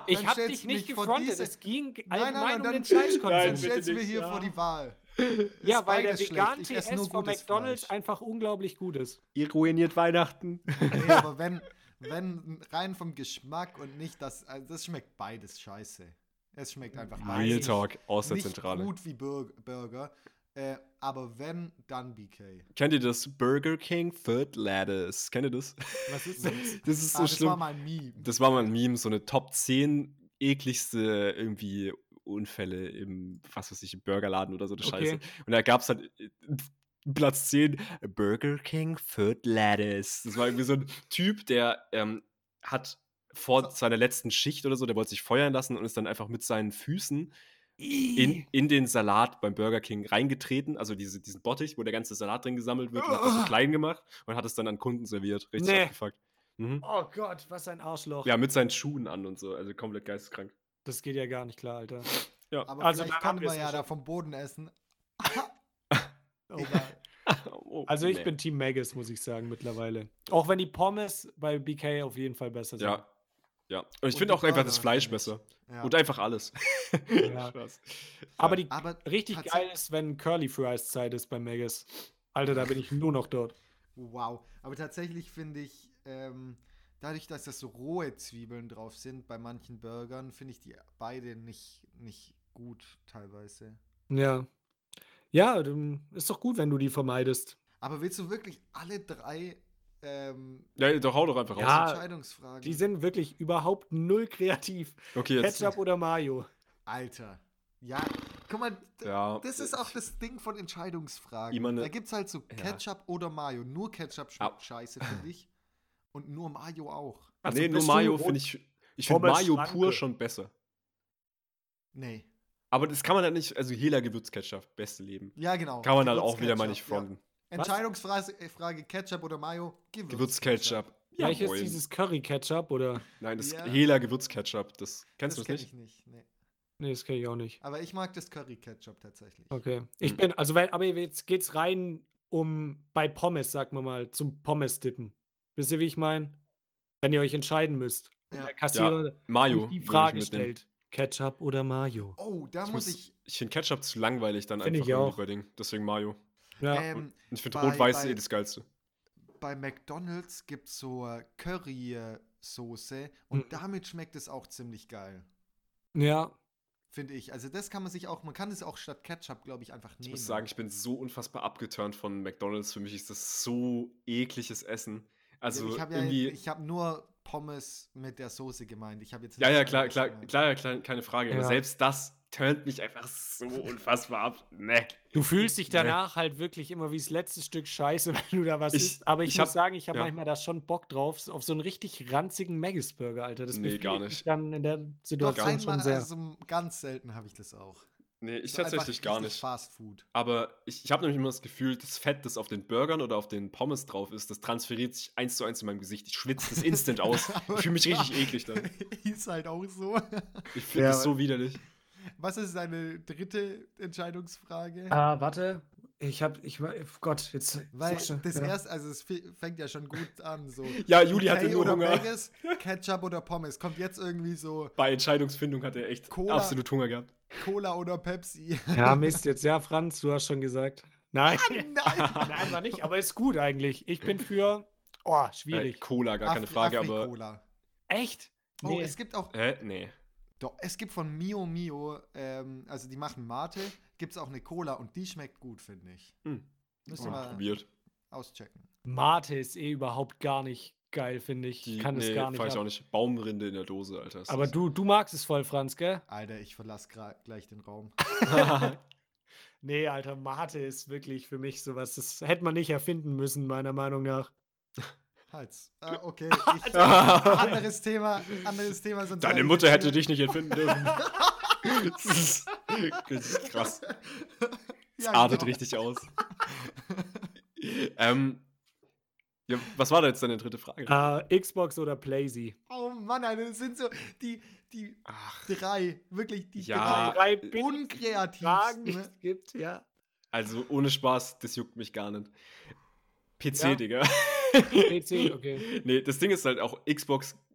ich dann habe stellst dich nicht mich vor gefrontet. Es ging Nein, nein, allgemein und um dann, den dann Fleischkonsum. bitte stellst du mir hier ja. vor die Wahl. ja, Ist weil der vegan TS von McDonalds Fleisch. einfach unglaublich gut ist. Ihr ruiniert Weihnachten. Nee, aber wenn, wenn rein vom Geschmack und nicht das, also das schmeckt beides scheiße. Es schmeckt einfach Real. Talk aus der Nicht Zentrale. gut wie Bur Burger. Äh, aber wenn, dann BK. Kennt ihr das Burger King Foot Lettuce? Kennt ihr das? Was ist das? Das ist so ah, das schlimm. war mal ein Meme. Das war mal ein Meme, so eine Top 10 ekligste irgendwie Unfälle im, was weiß ich, im Burgerladen oder so, das Okay. Scheiße. Und da gab es halt äh, Platz 10, Burger King Foot Lettuce. Das war irgendwie so ein Typ, der ähm, hat vor seiner letzten Schicht oder so, der wollte sich feuern lassen und ist dann einfach mit seinen Füßen in, in den Salat beim Burger King reingetreten, also diese, diesen Bottich, wo der ganze Salat drin gesammelt wird, und hat das so klein gemacht und hat es dann an Kunden serviert. Richtig Nee. abgefuckt. Mhm. Oh Gott, was ein Arschloch. Ja, mit seinen Schuhen an und so, also komplett geisteskrank. Das geht ja gar nicht klar, Alter. Ja. Aber Also, vielleicht kann man ja da vom Boden essen. Oh. Egal. Oh, Also ich nee. bin Team Magus, muss ich sagen, mittlerweile. Auch wenn die Pommes bei BK auf jeden Fall besser sind. Ja. Ja. Und ich finde auch einfach das Fleisch besser. Ja. Und einfach alles. Ja. Spaß. Aber die Aber richtig geil ist, wenn Curly Fries Zeit ist bei Magus. Alter, da bin ich nur noch dort. Wow. Aber tatsächlich finde ich, ähm, dadurch, dass das so rohe Zwiebeln drauf sind bei manchen Burgern, finde ich die beide nicht, nicht gut teilweise. Ja. Ja, dann ist doch gut, wenn du die vermeidest. Aber willst du wirklich alle drei ähm, Ja, doch hau doch einfach raus. Ja. Entscheidungsfragen? Die sind wirklich überhaupt null kreativ. Okay, jetzt. Ketchup oder Mayo? Alter. Ja, guck mal, Ja. das ist auch das Ding von Entscheidungsfragen. Meine- da gibt es halt so Ja. Ketchup oder Mayo. Nur Ketchup schmeckt Ah. scheiße, finde ich. Und nur Mayo auch. Also nee, nur rot- finde ich. Ich finde Schranke. pur schon besser. Nee. Aber das kann man halt nicht. Also Hela Gewürzketchup, beste Leben. Ja, genau. Kann man halt auch wieder mal nicht fronten. Ja. Entscheidungsfrage äh, Frage, Ketchup oder Mayo? Gewürzketchup. Welches Jawohl. dieses Curry-Ketchup oder? Nein, das Ja. Hela Gewürzketchup. Das kennst Das du das kenn nicht? ich nicht. Nee. Nee, das kenne ich auch nicht. Aber ich mag das Curry-Ketchup tatsächlich. Okay. Ich Hm. bin, also weil, aber jetzt geht's rein um bei Pommes, sagen wir mal, zum Pommes-Dippen. Wisst ihr, wie ich meine? Wenn ihr euch entscheiden müsst. Ja. Der Kassierer Mayo. euch die Frage stellt. Ketchup oder Mayo? Oh, da Ich, muss muss- ich. ich finde Ketchup zu langweilig dann Find einfach ich auch. bei Ding. Deswegen Mayo. Ja. Ähm, ich finde bei- Rot-Weiß eh das Geilste. bei McDonalds gibt es so äh, Curry-Soße und Mhm. damit schmeckt es auch ziemlich geil. ja. Finde ich. Also das kann man sich auch, man kann es auch statt Ketchup, glaube ich, einfach nehmen. Ich muss sagen, ich bin so unfassbar abgeturnt von McDonalds. Für mich ist das so ekliges Essen. Also ich habe ja, ich habe nur Pommes mit der Soße gemeint. Ich habe jetzt Ja, ja, klar, klar, klar, klar, keine Frage. Aber Ja. selbst das turnt mich einfach so unfassbar ab. Nee. Du fühlst dich Nee. danach halt wirklich immer wie das letzte Stück Scheiße, wenn du da was Ich- isst. Aber ich, ich muss hab- sagen, ich habe ja. manchmal da schon Bock drauf, auf so einen richtig ranzigen Maggis-Burger, Alter. Das Nee, gar nicht. dann in der Doch, Situation einmal, schon sehr. also ganz selten habe ich das auch. Nee, ich So tatsächlich gar nicht. Fast Food. Aber ich, ich habe nämlich immer das Gefühl, das Fett, das auf den Burgern oder auf den Pommes drauf ist, das transferiert sich eins zu eins in meinem Gesicht. Ich schwitze das instant aus. Ich fühle mich richtig eklig dann. Ist halt auch so. Ich finde Ja, das so widerlich. Was ist deine dritte Entscheidungsfrage? Ah, warte. Ich hab, ich war, Gott, jetzt. Weil so, das ja. erste, also es fängt ja schon gut an. So. Ja, Juli hatte nur oder Hunger. Maggis, Ketchup oder Pommes. Kommt jetzt irgendwie so Bei Entscheidungsfindung hat er echt Cola. absolut Hunger gehabt. Cola oder Pepsi. Ja, Mist, jetzt. Ja, Franz, du hast schon gesagt. Nein. Nein! Nein, war nicht, aber ist gut eigentlich. Ich bin für. Oh, Äh, schwierig. Cola, gar keine Afri- Frage, aber. Afri-Cola. Echt? Oh, Nee. es gibt auch, Hä? Nee. doch, es gibt von Mio Mio, ähm, also die machen Mate, gibt es auch eine Cola und die schmeckt gut, finde ich. Hm. Müsst Oh, ihr mal probiert. auschecken. Mate ist eh überhaupt gar nicht geil, finde ich. Die, Ich kann es nee, gar nicht. ich auch nicht. Baumrinde in der Dose, Alter. Aber du, du magst es voll, Franz, gell? Alter, ich verlasse gleich den Raum. Nee, Alter, Mate ist wirklich für mich sowas. Das hätte man nicht erfinden müssen, meiner Meinung nach. Hals. Ah, okay. Ich, anderes Thema, anderes Thema. Sonst Deine Mutter hätte dich nicht entfinden dürfen. das ist richtig krass. Das Ja, artet genau. richtig aus. ähm, ja, was war da jetzt deine dritte Frage? Äh, Xbox oder Playsee? Oh Mann, Alter, das sind so die, die Ach, drei, wirklich die Ja, Drei drei Fragen, unkreativsten. die Ne? es gibt, ja. also ohne Spaß, das juckt mich gar nicht. PC, Ja? Digga. PC, okay. Nee, das Ding ist halt auch Xbox, die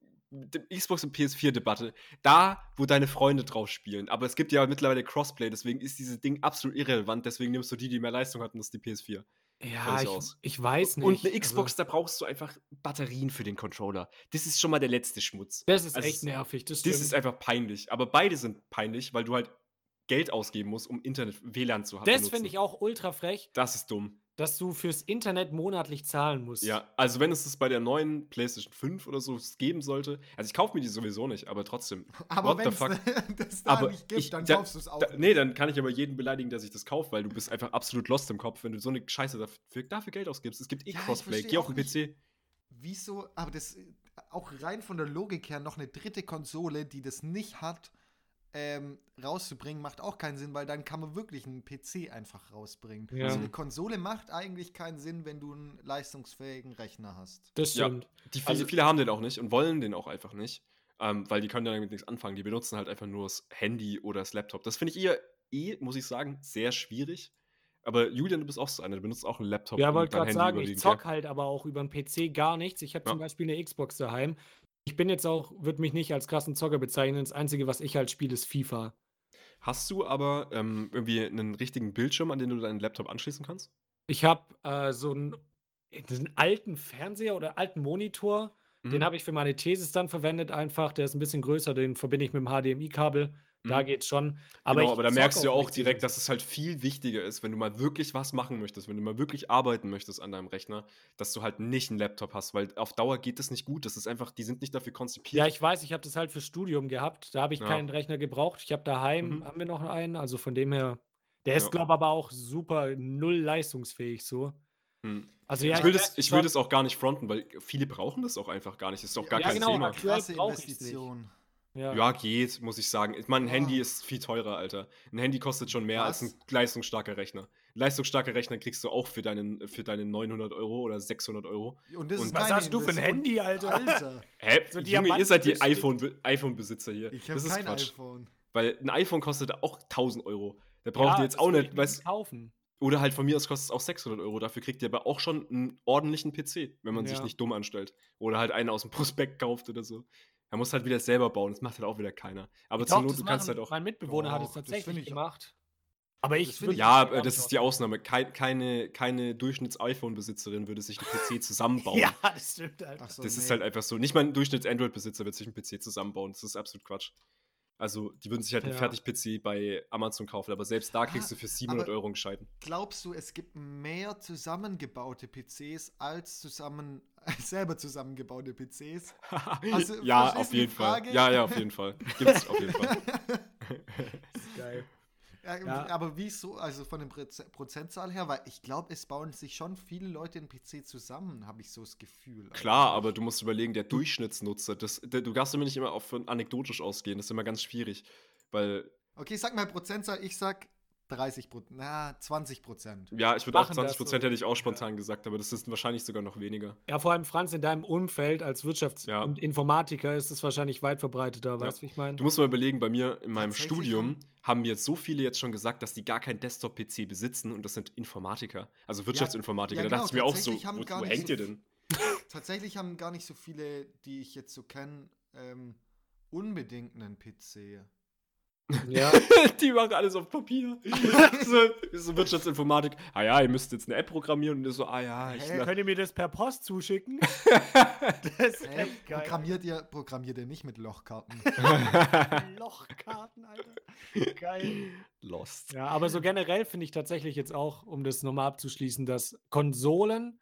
Xbox und PS4-Debatte. Da, wo deine Freunde drauf spielen. Aber es gibt ja mittlerweile Crossplay, deswegen ist dieses Ding absolut irrelevant. Deswegen nimmst du die, die mehr Leistung hatten, das ist die PS4. Ja, ich, aus. ich weiß nicht. Und eine Also, Xbox, da brauchst du einfach Batterien für den Controller. Das ist schon mal der letzte Schmutz. das ist Also echt nervig. Das, Das ist einfach peinlich. Aber beide sind peinlich, weil du halt Geld ausgeben musst, um Internet, WLAN zu haben. das finde ich auch ultra frech, Das ist dumm. Dass du fürs Internet monatlich zahlen musst. Ja, also wenn es das bei der neuen PlayStation 5 oder so geben sollte, also ich kaufe mir die sowieso nicht, aber trotzdem. Aber wenn es das da Aber nicht gibt, ich- dann da- kaufst du es auch. Da, nee, dann kann ich aber jeden beleidigen, der sich das kauft, weil du bist einfach absolut lost im Kopf, wenn du so eine Scheiße dafür, dafür Geld ausgibst. Es gibt eh Ja, Crossplay. Geh auf auch den nicht. PC. Wieso, aber das äh, auch rein von der Logik her noch eine dritte Konsole, die das nicht hat, ähm, rauszubringen, macht auch keinen Sinn, weil dann kann man wirklich einen PC einfach rausbringen. Ja. Also eine Konsole macht eigentlich keinen Sinn, wenn du einen leistungsfähigen Rechner hast. Das Ja. stimmt. Die, viele, Also- viele haben den auch nicht und wollen den auch einfach nicht, ähm, weil die können ja damit nichts anfangen. Die benutzen halt einfach nur das Handy oder das Laptop. Das finde ich eher, eh, muss ich sagen, sehr schwierig. Aber Julian, du bist auch so einer, du benutzt auch einen Laptop. Ja, wollte gerade sagen, ich zock halt aber auch über den PC gar nichts. Ich habe zum Ja. Beispiel eine Xbox daheim. Ich bin jetzt auch, würde mich nicht als krassen Zocker bezeichnen. Das Einzige, was ich halt spiele, ist FIFA. Hast du aber ähm, irgendwie einen richtigen Bildschirm, an den du deinen Laptop anschließen kannst? Ich habe äh, so einen, einen alten Fernseher oder alten Monitor. Den Mhm. habe ich für meine Thesis dann verwendet einfach. Der ist ein bisschen größer, den verbinde ich mit dem HDMI-Kabel. Da Mhm. geht's schon. Aber genau, ich aber da merkst du ja auch direkt, dass es halt viel wichtiger ist, wenn du mal wirklich was machen möchtest, wenn du mal wirklich arbeiten möchtest an deinem Rechner, dass du halt nicht einen Laptop hast, weil auf Dauer geht das nicht gut. Das ist einfach, die sind nicht dafür konzipiert. Ja, ich weiß, ich habe das halt fürs Studium gehabt. Da habe ich Ja. keinen Rechner gebraucht. Ich habe daheim, Mhm. haben wir noch einen. Also von dem her, der ist, Ja. glaube ich, aber auch super null leistungsfähig so. Hm. Also ja, ich will, merke das, ich will das auch gar nicht fronten, weil viele brauchen das auch einfach gar nicht. Das ist auch gar Ja, kein genau, Thema. Krasse. Investition. Ja. Ja, geht, muss ich sagen. Ich meine, ein Handy Ja. ist viel teurer, Alter. Ein Handy kostet schon mehr als Was? ein leistungsstarker Rechner. Ein leistungsstarker Rechner kriegst du auch für deinen, für deine 900 Euro oder 600 Euro. Und das Und ist Was hast du für ein. Handy, Alter? Alter, Hä? So Junge, ihr seid die Diamanten- iPhone- iPhone-Besitzer hier. ich habe das ist kein Quatsch. iPhone. Weil ein iPhone kostet auch 1000 Euro. Da braucht ihr jetzt auch nicht, ich weißt kaufen. Oder halt von mir aus kostet es auch 600 Euro. Dafür kriegt ihr aber auch schon einen ordentlichen PC, wenn man sich Ja. nicht dumm anstellt. Oder halt einen aus dem Prospekt kauft oder so. Er muss halt wieder selber bauen. Das macht halt auch wieder keiner. Aber Doch, zur Not, das du kannst machen- halt auch. Mein Mitbewohner hat es das tatsächlich ich- gemacht. Aber ich das finde ich- Ja, würd äh, das ist die Ausnahme. Kei- keine keine Durchschnitts-iPhone-Besitzerin würde sich einen PC zusammenbauen. Ja, das stimmt. Ach so, Das ist nee. halt einfach so. Nicht mal ein Durchschnitts-Android-Besitzer wird sich einen PC zusammenbauen. Das ist absolut Quatsch. Also, die würden sich halt einen Ja. Fertig-PC bei Amazon kaufen, aber selbst da kriegst Ah, du für 700 aber- Euro einen gescheiten. Glaubst du, es gibt mehr zusammengebaute PCs als zusammen selber zusammengebaute PCs? Also, ja, auf jeden Fall. Ja, ja, auf jeden Fall. Gibt's auf jeden Fall. Geil. Ja, Ja. Aber wieso, also von der Proze- Prozentzahl her, weil ich glaube, es bauen sich schon viele Leute einen PC zusammen, habe ich so das Gefühl. Klar, eigentlich. aber du musst überlegen, der Durchschnittsnutzer, das, der, du darfst immer nicht immer auf anekdotisch ausgehen, das ist immer ganz schwierig. Weil, Okay, sag mal Prozentzahl, ich sag 30 Prozent, na, 20 Prozent. ja, ich würde auch Machen das 20 Prozent so. hätte ich auch spontan gesagt, aber das ist wahrscheinlich sogar noch weniger. Ja, vor allem Franz, in deinem Umfeld als Wirtschafts- Ja. und Informatiker ist es wahrscheinlich weit verbreiteter, weißt du, wie ich meine? Du musst mal überlegen, bei mir in meinem Studium haben mir so viele jetzt schon gesagt, dass die gar keinen Desktop-PC besitzen und das sind Informatiker, also Wirtschaftsinformatiker. ja, da dachte ich mir auch so, tatsächlich haben wo, gar wo nicht hängt so ihr denn? Tatsächlich haben gar nicht so viele, die ich jetzt so kenne, ähm, unbedingt einen PC. Ja. die machen alles auf Papier. so, so Wirtschaftsinformatik. Ah ja, ihr müsst jetzt eine App programmieren und ihr so, ah ja, ich Hä? Könnt ihr mir das per Post zuschicken? das ist Hä? echt geil. Programmiert ihr, programmiert ihr nicht mit Lochkarten? Lochkarten, Alter. Geil. Lost. Ja, aber so generell finde ich tatsächlich jetzt auch, um das nochmal abzuschließen, dass Konsolen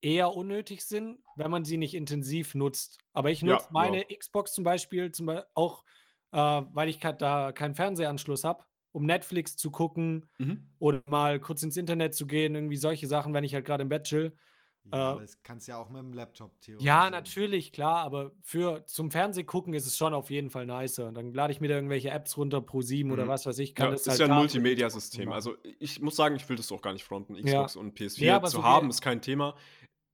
eher unnötig sind, wenn man sie nicht intensiv nutzt. Aber ich Ja, nutze meine ja. Xbox zum Beispiel zum Beispiel auch, äh, weil ich da keinen Fernsehanschluss habe, um Netflix zu gucken Mhm. oder mal kurz ins Internet zu gehen, irgendwie solche Sachen, wenn ich halt gerade im Bett chill. Ja, Äh, das kannst du ja auch mit dem Laptop theoretisch. Ja, natürlich, klar, aber für zum Fernsehgucken ist es schon auf jeden Fall nicer. Dann lade ich mir da irgendwelche Apps runter, pro 7 oder Mhm. was weiß ich, Ja, kann das das ist halt ja ein Multimedia-System. Also ich muss sagen, ich will das auch gar nicht fronten. Xbox und PS4 Ja, zu so haben ist kein Thema.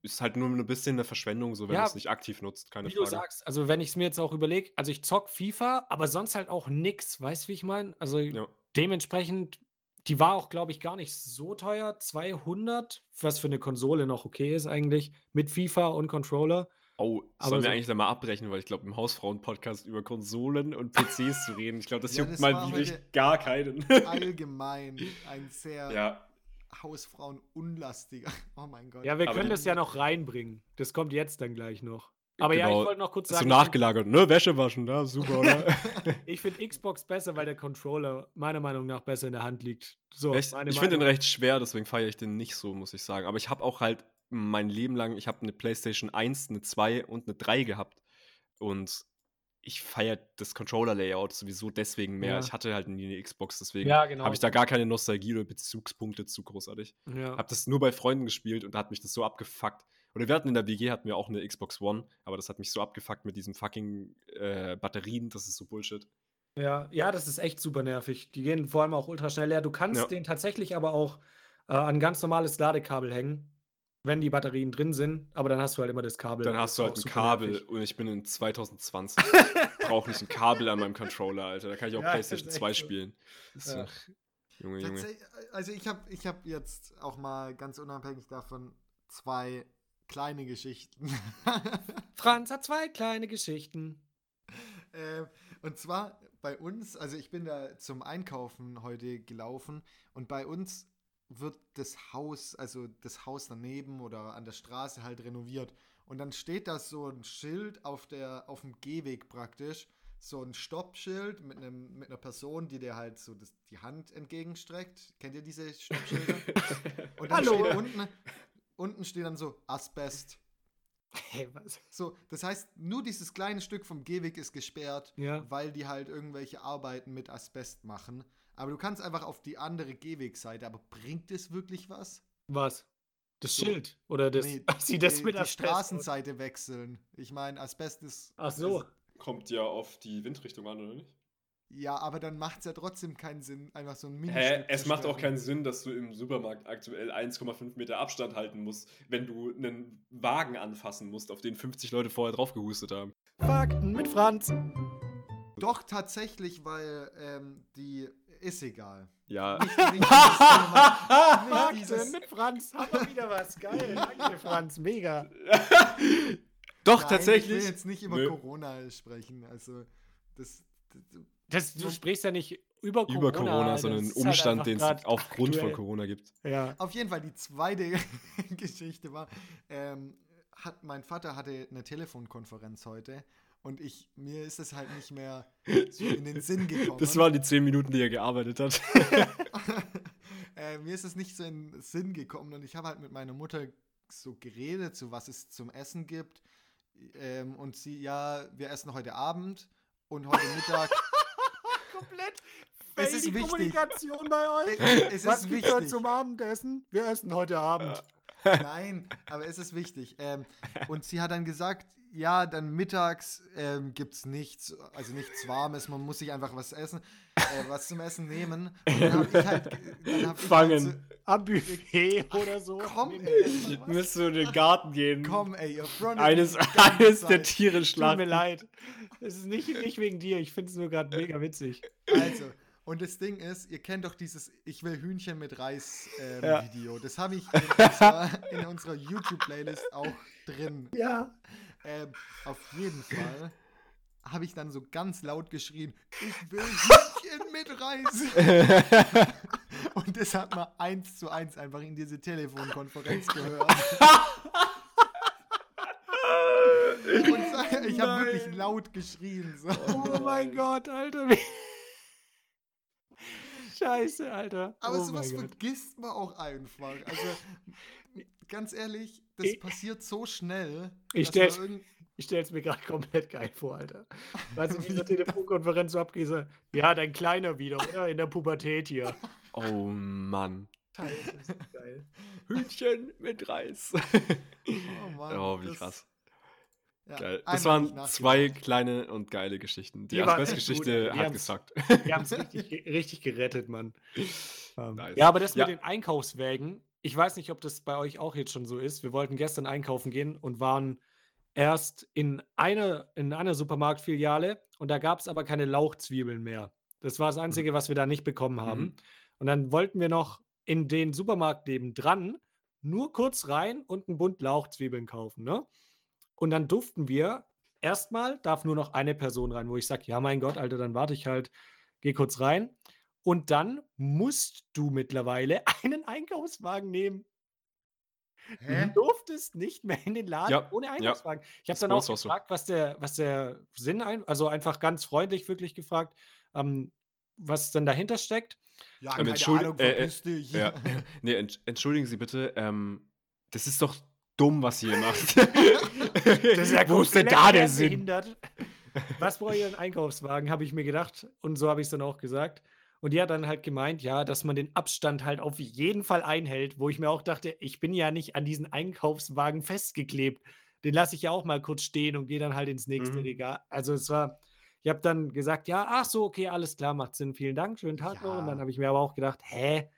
Ist halt nur ein bisschen eine Verschwendung, so wenn Ja, du es nicht aktiv nutzt, keine Wie du Frage. sagst, also wenn ich es mir jetzt auch überlege, also ich zock FIFA, aber sonst halt auch nix, weißt du, wie ich meine? Also Ja. dementsprechend, die war auch, glaube ich, gar nicht so teuer, 200, was für eine Konsole noch okay ist eigentlich, mit FIFA und Controller. Oh, Aber sollen wir so- eigentlich da mal abbrechen, weil ich glaube, im Hausfrauen-Podcast über Konsolen und PCs zu reden, ich glaube, das Ja, juckt das mal wirklich gar keinen. Allgemein ein sehr ja, Hausfrauen unlastiger. Oh mein Gott. Ja, wir Aber können das ja noch reinbringen. Das kommt jetzt dann gleich noch. Aber ja, Genau. ich wollte noch kurz So sagen, nachgelagert, ne? Wäsche waschen, da, super, oder? ich finde Xbox besser, weil der Controller meiner Meinung nach besser in der Hand liegt. So, Echt? meine Ich finde den recht schwer, deswegen feiere ich den nicht so, muss ich sagen. Aber ich habe auch halt mein Leben lang, ich habe eine PlayStation 1, eine 2 und eine 3 gehabt. Und ich feiere das Controller-Layout sowieso deswegen mehr. Ja. Ich hatte halt nie eine Xbox, deswegen Ja, genau. habe ich da gar keine Nostalgie oder Bezugspunkte zu großartig. Ja. Habe das nur bei Freunden gespielt und da hat mich das so abgefuckt. Oder wir hatten in der WG hatten wir auch eine Xbox One, aber das hat mich so abgefuckt mit diesen fucking äh, Batterien, das ist so Bullshit. Ja, ja, das ist echt super nervig. Die gehen vor allem auch ultra schnell leer. Du kannst Ja. den tatsächlich aber auch äh, an ganz normales Ladekabel hängen, wenn die Batterien drin sind. Aber dann hast du halt immer das Kabel. Dann hast du auch halt ein Kabel nervig. und ich bin in 2020. Brauche nicht ein Kabel an meinem Controller, Alter. Da kann ich auch Ja, PlayStation ist echt 2 so. spielen. Ja. Junge, Junge. Also ich habe ich hab jetzt auch mal ganz unabhängig davon zwei kleine Geschichten. Franz hat zwei kleine Geschichten. Ähm, und zwar bei uns, also ich bin da zum Einkaufen heute gelaufen und bei uns wird das Haus, also das Haus daneben oder an der Straße halt renoviert. Und dann steht da so ein Schild auf, der, auf dem Gehweg praktisch, so ein Stoppschild mit, einem, mit einer Person, die dir halt so das, die Hand entgegenstreckt. Kennt ihr diese Stoppschilder? Und dann Hallo. steht unten, unten steht dann so Asbest. Hey, was? So, das heißt, nur dieses kleine Stück vom Gehweg ist gesperrt, Ja. weil die halt irgendwelche Arbeiten mit Asbest machen. Aber du kannst einfach auf die andere Gehwegseite. Aber bringt es wirklich was? Was? Das So. Schild? Oder das? Nee, sieht das die, mit die Asbest? Straßenseite wechseln. Ich meine, Asbest ist. Ach so. Ist, Kommt ja auf die Windrichtung an, oder nicht? ja, aber dann macht es ja trotzdem keinen Sinn, einfach so ein mini Hä? Es macht auch keinen Sinn, dass du im Supermarkt aktuell 1,5 Meter Abstand halten musst, wenn du einen Wagen anfassen musst, auf den 50 Leute vorher drauf gehustet haben. Fakten mit Franz. Doch, tatsächlich, weil ähm, die. Ist egal. Ja. Nicht, nicht. Nicht Fakten dieses, mit Franz. Haben wir wieder was. Geil. Danke, Franz. Mega. Doch, Nein, tatsächlich. Ich will jetzt nicht über Nö. Corona sprechen. Also, das. das Das, du sprichst ja nicht über Corona. Über Corona, sondern einen halt Umstand, einfach den es aufgrund von. Corona gibt. Ja. Auf jeden Fall, die zweite Geschichte war, ähm, hat, mein Vater hatte eine Telefonkonferenz heute und ich, mir ist es halt nicht mehr so in den Sinn gekommen. Das waren die 10 Minuten, die er gearbeitet hat. äh, mir ist es nicht so in den Sinn gekommen und ich habe halt mit meiner Mutter so geredet, so was es zum Essen gibt. Ähm, und sie, ja, wir essen heute Abend und heute Mittag. Komplett. Es ist fake wichtig. Kommunikation bei euch. es Was ist gibt's heute wichtig. zum Abendessen? Wir essen heute Abend. Nein, aber es ist wichtig. Ähm, und sie hat dann gesagt, ja, dann mittags ähm, gibt es nichts, also nichts Warmes, man muss sich einfach was essen, äh, was zum Essen nehmen. Und dann hab ich halt, dann hab ich Fangen. Halt Am Buffet oder so. so, komm, ey, Müsst du in den Garten gehen. komm, ey, ihr frontet Eines, eines der. Tiere Tut mir leid. Es ist nicht, nicht wegen dir. Ich finde es nur gerade mega witzig. Also, und das Ding ist, ihr kennt doch dieses Ich will Hühnchen mit Reis ähm, Ja. Video. Das habe ich in unserer, in unserer YouTube-Playlist auch drin. Ja. Ähm, auf jeden Fall habe ich dann so ganz laut geschrien, ich will Hühnchen mit Reis. Und das hat man eins zu eins einfach in diese Telefonkonferenz gehört. Und ich habe wirklich laut geschrien. So. Oh mein Gott, Alter. Scheiße, Alter. Aber oh sowas vergisst man auch einfach. Also, ganz ehrlich, das Ich- passiert so schnell. Ich stelle es mir gerade komplett geil vor, Alter. Was in dieser Telefonkonferenz so abgeht, so, ja, dein Kleiner wieder, oder? In der Pubertät hier. Oh Mann. Scheiße, ist das geil. Hühnchen mit Reis. Oh, Mann, oh, wie das- krass. ja, Geil. Das waren zwei kleine und geile Geschichten. Die Die Asbestgeschichte hat gesagt. Wir haben es richtig, richtig gerettet, Mann. Ähm, Nice. Ja, aber das Ja. mit den Einkaufswägen, ich weiß nicht, ob das bei euch auch jetzt schon so ist. Wir wollten gestern einkaufen gehen und waren erst in einer, in einer Supermarktfiliale und da gab es aber keine Lauchzwiebeln mehr. Das war das Einzige, was wir da nicht bekommen haben. Mhm. Und dann wollten wir noch in den Supermarkt nebendran nur kurz rein und einen Bund Lauchzwiebeln kaufen. Ne? Und dann durften wir erstmal, darf nur noch eine Person rein, wo ich sage, ja mein Gott, Alter, dann warte ich halt, geh kurz rein. Und dann musst du mittlerweile einen Einkaufswagen nehmen. Hä? Du durftest nicht mehr in den Laden Ja, ohne ja. Einkaufswagen. Ich habe Ist dann auch so. gefragt, was der, was der Sinn ein, also einfach ganz freundlich wirklich gefragt, ähm, was denn dahinter steckt. Ja, Ähm, keine entschuldi- Ahnung, äh, äh. Ja. Nee, ent entschuldigen Sie bitte, ähm, das ist doch dumm, was ihr hier macht. Wo ist denn da der Sinn? behindert. Was brauche ich einen Einkaufswagen, habe ich mir gedacht. Und so habe ich es dann auch gesagt. Und die hat dann halt gemeint, ja, dass man den Abstand halt auf jeden Fall einhält, wo ich mir auch dachte, ich bin ja nicht an diesen Einkaufswagen festgeklebt. Den lasse ich ja auch mal kurz stehen und gehe dann halt ins nächste Mhm. Regal. Also es war, ich habe dann gesagt, ja, ach so, okay, alles klar, macht Sinn, vielen Dank, schönen Tag noch. Und dann habe ich mir aber auch gedacht, hä?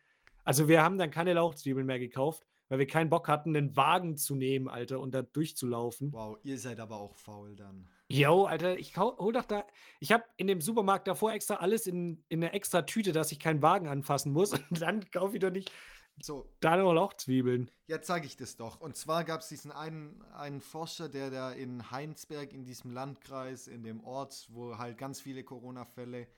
Also wir haben dann keine Lauchzwiebeln mehr gekauft, weil wir keinen Bock hatten, einen Wagen zu nehmen, Alter, und da durchzulaufen. Wow, ihr seid aber auch faul dann. Jo, Alter, ich hol doch da. Ich habe in dem Supermarkt davor extra alles in, in eine extra Tüte, dass ich keinen Wagen anfassen muss. Und dann kaufe ich doch nicht So, da noch Lauchzwiebeln. jetzt sage ich das doch. Und zwar gab es diesen einen, einen Forscher, der da in Heinsberg, in diesem Landkreis, in dem Ort, wo halt ganz viele Corona-Fälle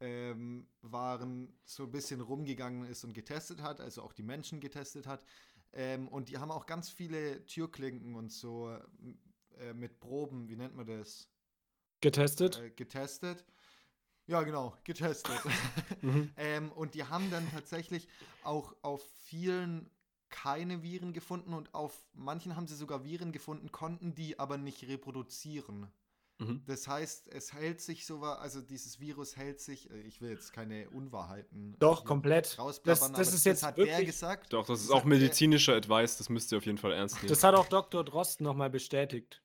ähm, waren, so ein bisschen rumgegangen ist und getestet hat, also auch die Menschen getestet hat. Ähm, und die haben auch ganz viele Türklinken und so äh, mit Proben, wie nennt man das? Getestet. Äh, getestet. Ja, genau, getestet. Mhm. ähm, und die haben dann tatsächlich auch auf vielen keine Viren gefunden und auf manchen haben sie sogar Viren gefunden, konnten die aber nicht reproduzieren. Mhm. Das heißt, es hält sich so, also dieses Virus hält sich, äh, ich will jetzt keine Unwahrheiten Doch, komplett. rausplappern, Das- das aber ist jetzt hat der wirklich- gesagt. Doch, das ist Das auch hat der- medizinischer Advice, das müsst ihr auf jeden Fall ernst nehmen. Das hat auch Dr. Drosten nochmal bestätigt.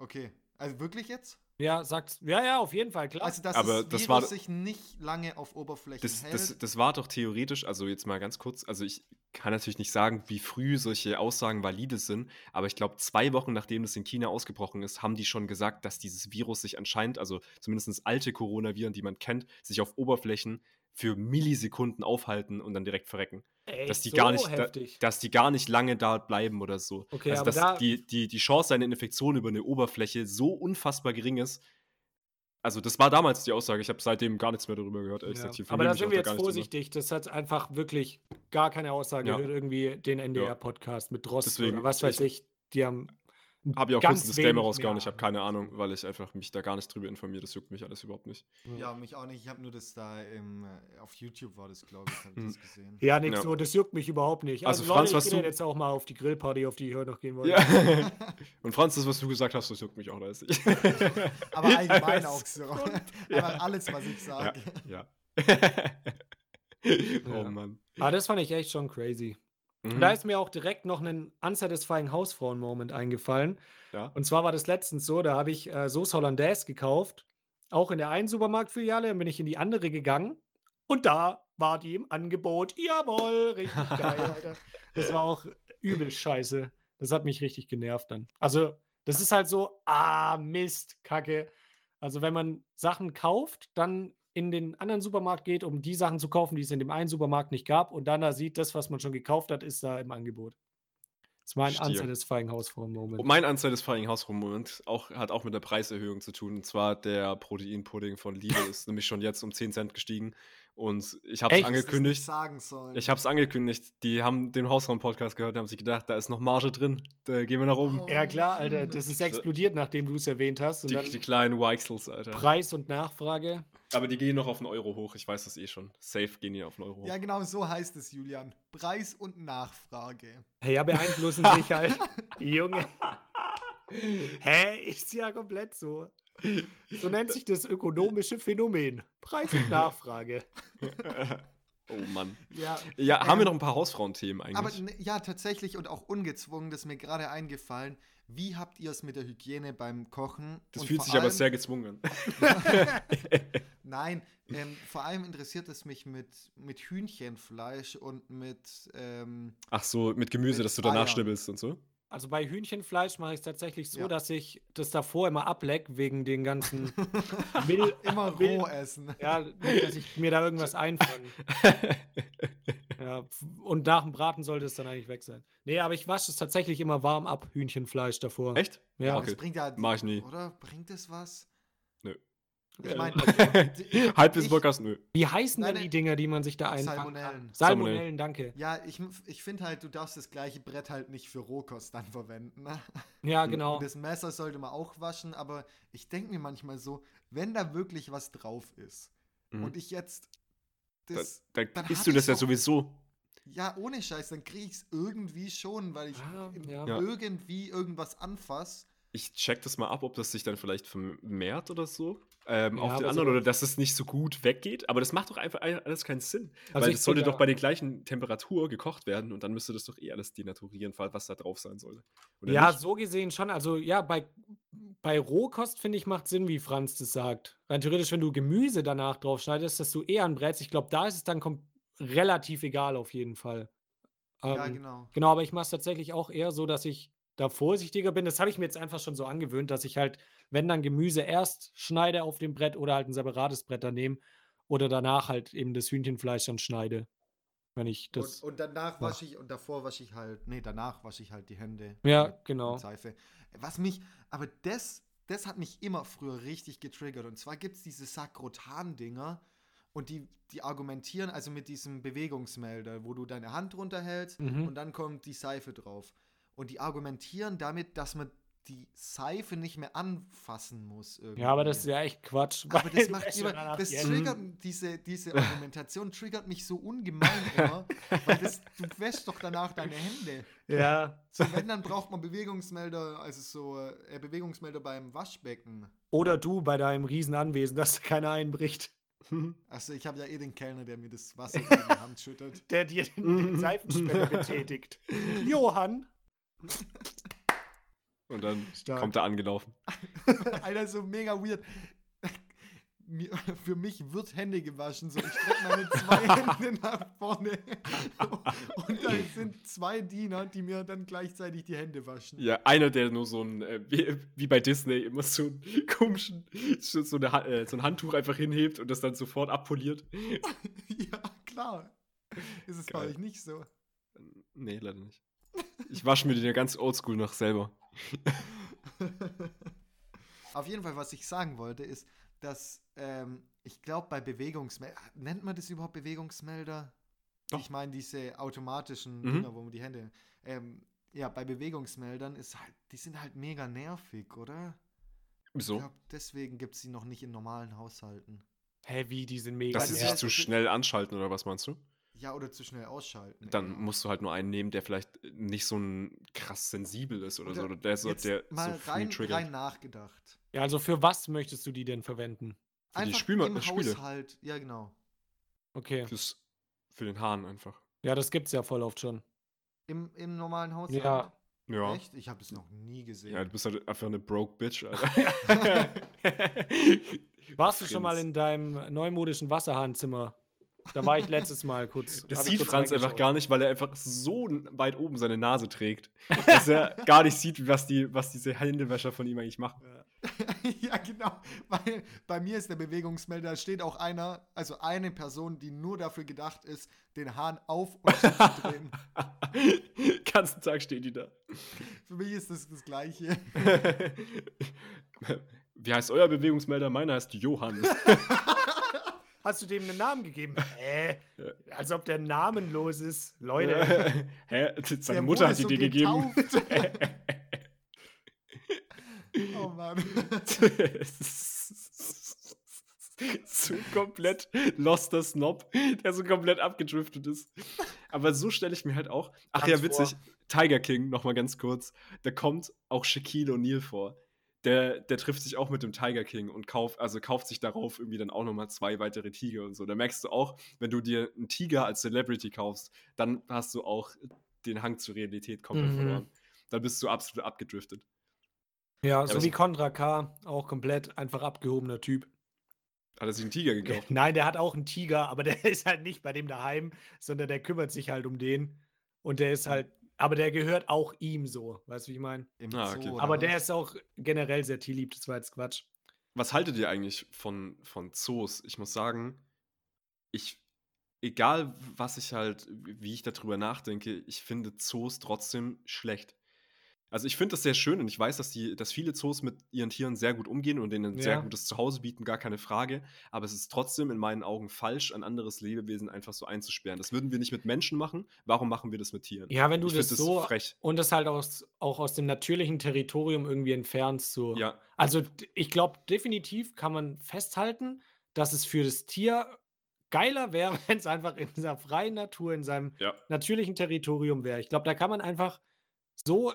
Okay, also wirklich jetzt? Ja, sagt. Ja, ja, auf jeden Fall, klar. Also, dass Aber das das Virus war- sich nicht lange auf Oberflächen Das, hält. das, das war doch theoretisch, also jetzt mal ganz kurz, also ich kann natürlich nicht sagen, wie früh solche Aussagen valide sind, aber ich glaube, zwei Wochen nachdem das in China ausgebrochen ist, haben die schon gesagt, dass dieses Virus sich anscheinend, also zumindest alte Coronaviren, die man kennt, sich auf Oberflächen für Millisekunden aufhalten und dann direkt verrecken. Echt dass die so gar nicht, da, heftig. dass die gar nicht lange da bleiben oder so. Okay, also dass da- die, die, die Chance einer Infektion über eine Oberfläche so unfassbar gering ist. Also das war damals die Aussage. Ich habe seitdem gar nichts mehr darüber gehört. Ehrlich Ja. gesagt. Aber da sind wir jetzt drüber. vorsichtig. Das hat einfach wirklich gar keine Aussage Ja. gehört. Irgendwie den NDR-Podcast mit Drosten oder was weiß ich. Die haben. Habe ich auch ganz kurz einen Disclaimer rausgehauen. Ich habe keine Ahnung, weil ich einfach mich da gar nicht drüber informiere. Das juckt mich alles überhaupt nicht. Ja, mich auch nicht. Ich habe nur das da im, äh, auf YouTube war das, glaube ich, habe ich Hm. das gesehen. Ja, nicht Ja. so, das juckt mich überhaupt nicht. Also, Also, Franz, Leute, was ich gehe du- jetzt auch mal auf die Grillparty, auf die ich heute noch gehen wollte. Ja. Und Franz, das, was du gesagt hast, das juckt mich auch nicht. Aber allgemein auch so. Aber alles, was ich Ja. sage. ja. Ja. oh Mann. Aber das fand ich echt schon crazy. Mhm. da ist mir auch direkt noch ein unsatisfying Hausfrauen-Moment eingefallen. ja. Und zwar war das letztens so, da habe ich äh, Sauce Hollandaise gekauft. Auch in der einen Supermarktfiliale, dann bin ich in die andere gegangen. Und da war die im Angebot. Jawohl, richtig geil, Alter. Das war auch übel scheiße. Das hat mich richtig genervt dann. Also, das ist halt so, ah, Mist, Kacke. Also, wenn man Sachen kauft, dann in den anderen Supermarkt geht, um die Sachen zu kaufen, die es in dem einen Supermarkt nicht gab, und dann da sieht, das, was man schon gekauft hat, ist da im Angebot. Das war ein Verstehe. unsatisfying Hausfrauen-Moment. Und mein unsatisfying Hausfrau-Moment auch, hat auch mit der Preiserhöhung zu tun. Und zwar der Proteinpudding von Lidl ist nämlich schon jetzt um 10 Cent gestiegen. Und ich habe es angekündigt. sagen sollen. Ich habe es angekündigt. Die haben den Hausraum-Podcast gehört und haben sich gedacht, da ist noch Marge drin. Da gehen wir nach oben. Oh. Ja, klar, Alter. Das ist explodiert, nachdem du es erwähnt hast. Und Die, dann die kleinen Weixels, Alter. Preis und Nachfrage. Aber die gehen noch auf einen Euro hoch. Ich weiß das eh schon. Safe gehen die auf einen Euro hoch. Ja, genau so heißt es, Julian. Preis und Nachfrage. Hey, ja, beeinflussen sich halt. Junge. Hä? Ist ja komplett so. So nennt sich das ökonomische Phänomen. Preis und Nachfrage. oh Mann. Ja, Ja, haben wir Ähm, noch ein paar Hausfrauenthemen eigentlich? aber ja, tatsächlich und auch ungezwungen, das ist mir gerade eingefallen. Wie habt ihr es mit der Hygiene beim Kochen? das Und fühlt sich aber allem- sehr gezwungen an. Nein, ähm, vor allem interessiert es mich mit, mit Hühnchenfleisch und mit. Ähm, Ach so, mit Gemüse, Mit dass du danach schnibbelst und so? Also bei Hühnchenfleisch mache ich es tatsächlich so, Ja. dass ich das davor immer ableck, wegen den ganzen Mill immer Will- roh essen. Ja, dass ich mir da irgendwas einfange. Ja, und nach dem Braten sollte es dann eigentlich weg sein. Nee, aber ich wasche es tatsächlich immer warm ab, Hühnchenfleisch davor. Echt? Ja, okay. Das bringt ja. Mach ich nie. Oder? Bringt es was? Ich meine, Halbwissen-Podcast, nö. Wie heißen Nein, denn die. Dinger, die man sich da einpackt? Salmonellen. Salmonellen, danke. Ja, ich, ich finde halt, du darfst das gleiche Brett halt nicht für Rohkost dann verwenden. Ne? Ja, genau. Und das Messer sollte man auch waschen, aber ich denke mir manchmal so, wenn da wirklich was drauf ist Mhm. und ich jetzt Da, das, da dann isst du das ja sowieso. ja, ohne Scheiß, dann kriege ich es irgendwie schon, weil ich Ah. Ja. irgendwie irgendwas anfasse. Ich check das mal ab, ob das sich dann vielleicht vermehrt oder so. Ähm, Ja, auf den anderen so- oder dass es nicht so gut weggeht. Aber das macht doch einfach alles keinen Sinn. Also weil es sollte doch ja- bei der gleichen Temperatur gekocht werden und dann müsste das doch eh alles denaturieren, was da drauf sein sollte. Oder Ja, nicht? so gesehen schon. Also ja, bei, bei Rohkost finde ich macht Sinn, wie Franz das sagt. Rein theoretisch, wenn du Gemüse danach drauf schneidest, dass du eher anbrätst. Ich glaube, da ist es dann relativ egal auf jeden Fall. ja, Ähm, genau. Genau, aber ich mache es tatsächlich auch eher so, dass ich da vorsichtiger bin. Das habe ich mir jetzt einfach schon so angewöhnt, dass ich halt, wenn dann Gemüse erst schneide auf dem Brett oder halt ein separates Brett daneben oder danach halt eben das Hühnchenfleisch dann schneide. Wenn ich das. und, und danach wasche ich, und davor wasche ich halt, nee, danach wasche ich halt die Hände. Ja, mit- genau. Mit Seife. Was mich, aber das, das hat mich immer früher richtig getriggert. Und zwar gibt es diese Sakrotan-Dinger und die, die argumentieren also mit diesem Bewegungsmelder, wo du deine Hand runterhältst Mhm. und dann kommt die Seife drauf. Und die argumentieren damit, dass man die Seife nicht mehr anfassen muss. Irgendwie. ja, aber das ist ja echt Quatsch. Aber das macht immer, das triggert, diese, diese Argumentation triggert mich so ungemein immer, weil das, du wäschst doch danach deine Hände. Ja. So, wenn, dann braucht man Bewegungsmelder, also so äh, Bewegungsmelder beim Waschbecken. Oder du bei deinem Riesenanwesen, dass da keiner einbricht, Also ich habe ja eh den Kellner, der mir das Wasser in die Hand schüttet. der dir den, den Seifenspender betätigt. Johann. Und dann Stark. kommt er angelaufen. Alter, so mega weird. Für mich wird Hände gewaschen. So, ich strecke meine zwei Hände nach vorne. Und da sind zwei Diener, die mir dann gleichzeitig die Hände waschen. Ja, einer, der nur so ein, äh, wie, wie bei Disney, immer so einen komischen, so, eine, äh, so ein Handtuch einfach hinhebt und das dann sofort abpoliert. Ja, klar. Ist es bei euch nicht so? Nee, leider nicht. Ich wasche mir den ja ganz oldschool noch selber. Auf jeden Fall, was ich sagen wollte, ist, dass ähm, ich glaube, bei Bewegungsmelder, nennt man das überhaupt Bewegungsmelder? Doch. Ich meine, diese automatischen Mhm. Dinger, wo man die Hände. Ähm, ja, bei Bewegungsmeldern ist halt, die sind halt mega nervig, oder? Ich Wieso? glaube, deswegen gibt es sie noch nicht in normalen Haushalten. Hä, wie, die sind mega. Dass sie sich zu schnell anschalten, oder was meinst du? Ja, oder zu schnell ausschalten. Dann ja. musst du halt nur einen nehmen, der vielleicht nicht so ein krass sensibel ist oder, so. Oder der, so, jetzt der mal so rein, triggert. rein nachgedacht. Ja, also für was möchtest du die denn verwenden? Für die Einfach Spülma- im Spüle. Haushalt. Ja, genau. Okay. Fürs, für den Hahn einfach. Ja, das gibt's ja voll oft schon. Im, im normalen Haushalt. Ja. Ja. Echt? Ich habe es noch nie gesehen. Ja, du bist halt einfach eine broke Bitch, Alter. Warst du schon mal in deinem neumodischen Wasserhahnzimmer? Da war ich letztes Mal kurz. Das sieht kurz Franz einfach gar nicht, weil er einfach so weit oben seine Nase trägt, dass er gar nicht sieht, was, die, was diese Händewäscher von ihm eigentlich machen. ja, genau. Weil bei mir ist der Bewegungsmelder, da steht auch einer, also eine Person, die nur dafür gedacht ist, den Hahn auf und zu drehen. ganzen Tag steht die da. Für mich ist das das Gleiche. Wie heißt euer Bewegungsmelder? Meiner heißt Johannes. Hast du dem einen Namen gegeben? Hä? Als ob der namenlos ist. Leute. Hä? Seine Mutter hat die so dir gegeben. oh Mann. so komplett loster Snob, der so komplett abgedriftet ist. Aber so stelle ich mir halt auch. Ach Ganz ja, witzig. Tiger King, noch mal ganz kurz. Da kommt auch Shaquille O'Neal vor. Der, der trifft sich auch mit dem Tiger King und kauft, also kauft sich darauf irgendwie dann auch nochmal zwei weitere Tiger und so. Da merkst du auch, wenn du dir einen Tiger als Celebrity kaufst, dann hast du auch den Hang zur Realität komplett Mhm. verloren. Dann bist du absolut abgedriftet. Ja, so aber wie so- Contra K, auch komplett einfach abgehobener Typ. Hat er sich einen Tiger gekauft? Nein, der hat auch einen Tiger, aber der ist halt nicht bei dem daheim, sondern der kümmert sich halt um den. Und der ist halt, aber der gehört auch ihm so, weißt du, wie ich meine? Im Ah, okay. Aber der ist auch generell sehr tierlieb, das war jetzt Quatsch. Was haltet ihr eigentlich von, von Zoos? Ich muss sagen, ich, egal was ich halt, wie ich darüber nachdenke, ich finde Zoos trotzdem schlecht. Also ich finde das sehr schön und ich weiß, dass, die, dass viele Zoos mit ihren Tieren sehr gut umgehen und denen ein sehr Ja. gutes Zuhause bieten, gar keine Frage. Aber es ist trotzdem in meinen Augen falsch, ein anderes Lebewesen einfach so einzusperren. Das würden wir nicht mit Menschen machen. Warum machen wir das mit Tieren? Ja, wenn du ich das so frech. und das halt aus, auch aus dem natürlichen Territorium irgendwie entfernst, so. Ja, Also ich glaube, definitiv kann man festhalten, dass es für das Tier geiler wäre, wenn es einfach in dieser freien Natur, in seinem ja. natürlichen Territorium wäre. Ich glaube, da kann man einfach so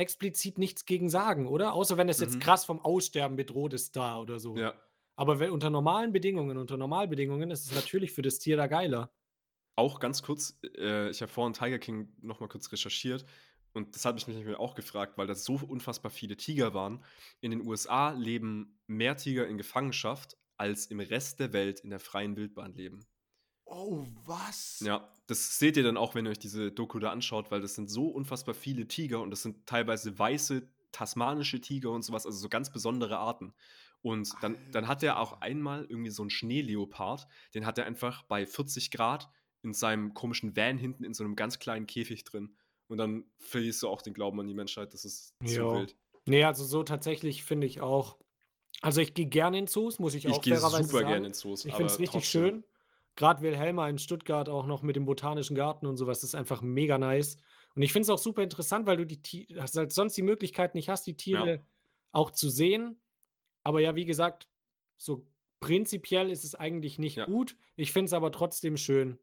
explizit nichts gegen sagen, oder? Außer wenn es jetzt Mhm. krass vom Aussterben bedroht ist da oder so. ja. Aber wenn, unter normalen Bedingungen, unter Normalbedingungen ist es natürlich für das Tier da geiler. Auch ganz kurz, äh, ich habe vorhin Tiger King noch mal kurz recherchiert und das habe ich mich auch gefragt, weil da so unfassbar viele Tiger waren. In den USA leben mehr Tiger in Gefangenschaft, als im Rest der Welt in der freien Wildbahn leben. Oh, was? Ja, das seht ihr dann auch, wenn ihr euch diese Doku da anschaut, weil das sind so unfassbar viele Tiger und das sind teilweise weiße tasmanische Tiger und sowas, also so ganz besondere Arten. Und dann, dann hat er auch einmal irgendwie so einen Schneeleopard, den hat er einfach bei 40 Grad in seinem komischen Van hinten in so einem ganz kleinen Käfig drin. Und dann verlierst du auch den Glauben an die Menschheit, das ist zu Ja. wild. Nee, also so tatsächlich finde ich auch. Also ich gehe gerne in Zoos, muss ich Ich auch gehe fairerweise super sagen. gerne in Zoos. Ich finde es richtig trotzdem- schön. Gerade Wilhelma in Stuttgart auch noch mit dem Botanischen Garten und sowas ist einfach mega nice. Und ich finde es auch super interessant, weil du die halt sonst die Möglichkeit nicht hast, die Tiere auch zu sehen. Aber ja, wie gesagt, so prinzipiell ist es eigentlich nicht Ja. gut. Ich finde es aber trotzdem schön.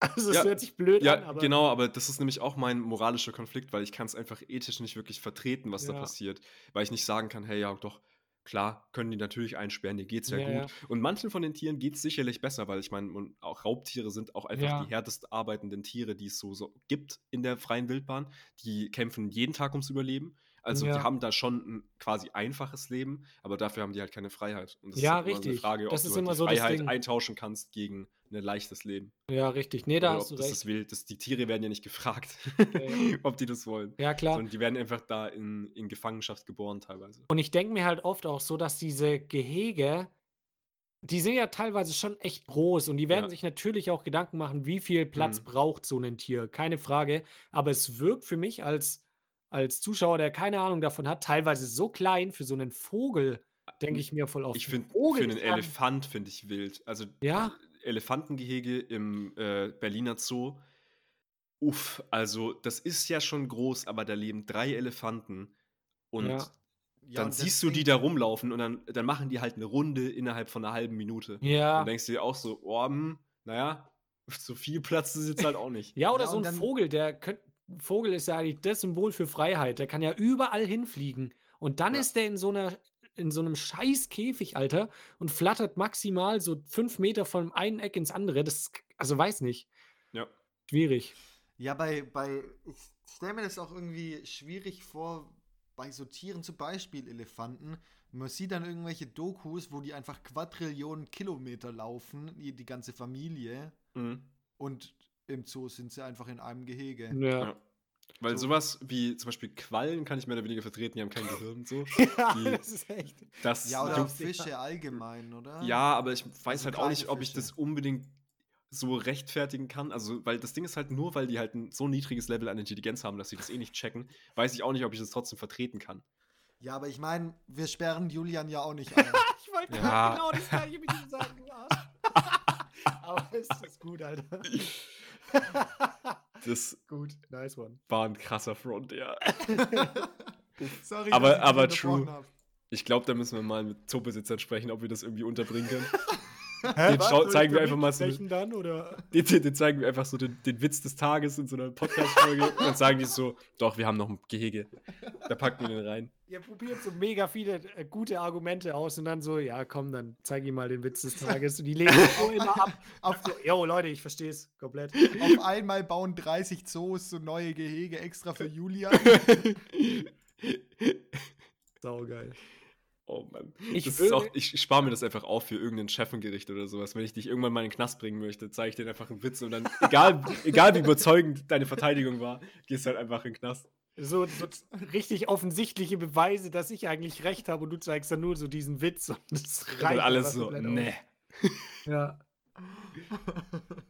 Also es Ja, hört sich blöd Ja, an, aber genau, aber das ist nämlich auch mein moralischer Konflikt, weil ich kann es einfach ethisch nicht wirklich vertreten, was da Ja. passiert. Weil ich nicht sagen kann, hey, ja, doch, klar, können die natürlich einsperren, dir geht's ja, Ja, gut. ja. Und manchen von den Tieren geht's sicherlich besser, weil ich meine, auch Raubtiere sind auch einfach Ja. die härtest arbeitenden Tiere, die es so, so gibt in der freien Wildbahn. Die kämpfen jeden Tag ums Überleben. Also die haben da schon ein quasi einfaches Leben, aber dafür haben die halt keine Freiheit. Und das Ja, ist halt immer richtig. eine Frage, Das ob ist du halt immer die so das Freiheit eintauschen kannst gegen ein leichtes Leben. ja, richtig. Nee, da Oder hast du das recht. will. Das, die Tiere werden ja nicht gefragt, Ja. ob die das wollen. Ja, klar. Sondern die werden einfach da in, in Gefangenschaft geboren teilweise. Und ich denke mir halt oft auch so, dass diese Gehege, die sind ja teilweise schon echt groß und die werden Ja. sich natürlich auch Gedanken machen, wie viel Platz Mhm. braucht so ein Tier. Keine Frage. Aber es wirkt für mich als, als Zuschauer, der keine Ahnung davon hat, teilweise so klein für so einen Vogel, denke ich mir voll oft. Ich finde, für einen Elefant finde ich wild. Also Ja. Elefantengehege im äh, Berliner Zoo. Uff, also das ist ja schon groß, aber da leben drei Elefanten. Und Ja. Ja, dann und siehst du die da rumlaufen und dann, dann machen die halt eine Runde innerhalb von einer halben Minute. Ja. Dann denkst du dir auch so, oh, hm, naja, so viel Platz ist jetzt halt auch nicht. Ja, oder Ja, so ein und Vogel, der könnt, Vogel ist ja eigentlich das Symbol für Freiheit. Der kann ja überall hinfliegen. Und dann Ja. ist der in so einer in so einem scheiß Käfig, Alter, und flattert maximal so fünf Meter von einem Eck ins andere. Das, also weiß nicht. Ja. Schwierig. Ja, bei, bei, ich stelle mir das auch irgendwie schwierig vor, bei so Tieren, zum Beispiel Elefanten. Man sieht dann irgendwelche Dokus, wo die einfach Quadrillionen Kilometer laufen, die, die ganze Familie, Mhm. und im Zoo sind sie einfach in einem Gehege. Ja. Ja. Weil So. sowas wie zum Beispiel Quallen kann ich mehr oder weniger vertreten, die haben kein Gehirn und so. Ja, Die- das ist echt. Das Ja, oder Ja. Fische allgemein, oder? Ja, aber ich weiß Also halt auch nicht, ob ich Fische. das unbedingt so rechtfertigen kann. Also, weil das Ding ist halt nur, weil die halt ein so niedriges Level an Intelligenz haben, dass sie das eh nicht checken, weiß ich auch nicht, ob ich das trotzdem vertreten kann. Ja, aber ich meine, wir sperren Julian ja auch nicht ein. Ich wollte Ja. gerade genau das gleiche mit ihm sagen, du Arsch. Aber es ist gut, Alter. Das gut, nice one. war ein krasser Front, ja. Sorry, Aber- aber true. Ich glaube, da müssen wir mal mit Zoobesitzern sprechen, ob wir das irgendwie unterbringen können. Den schau- zeigen wir einfach mal so- dann, oder? Den, den, den zeigen wir einfach so den, den Witz des Tages in so einer Podcast-Folge und dann sagen die so: Doch, wir haben noch ein Gehege. Da packen wir den rein. Ihr probiert so mega viele äh, gute Argumente aus und dann so, ja, komm, dann zeig ihm mal den Witz des Tages. Und die legen so immer ab. Auf, So, yo, Leute, ich verstehe es komplett. auf einmal bauen 30 Zoos so neue Gehege extra für Julian. Saugeil. Oh Mann. Ich auch, ich spare mir das einfach auf für irgendein Chefengericht oder sowas. Wenn ich dich irgendwann mal in den Knast bringen möchte, zeige ich dir einfach einen Witz und dann, egal, egal wie überzeugend deine Verteidigung war, gehst du halt einfach in den Knast. So, so richtig offensichtliche Beweise, dass ich eigentlich recht habe und du zeigst dann nur so diesen Witz und das Und reicht alles einfach so, ne. Ja.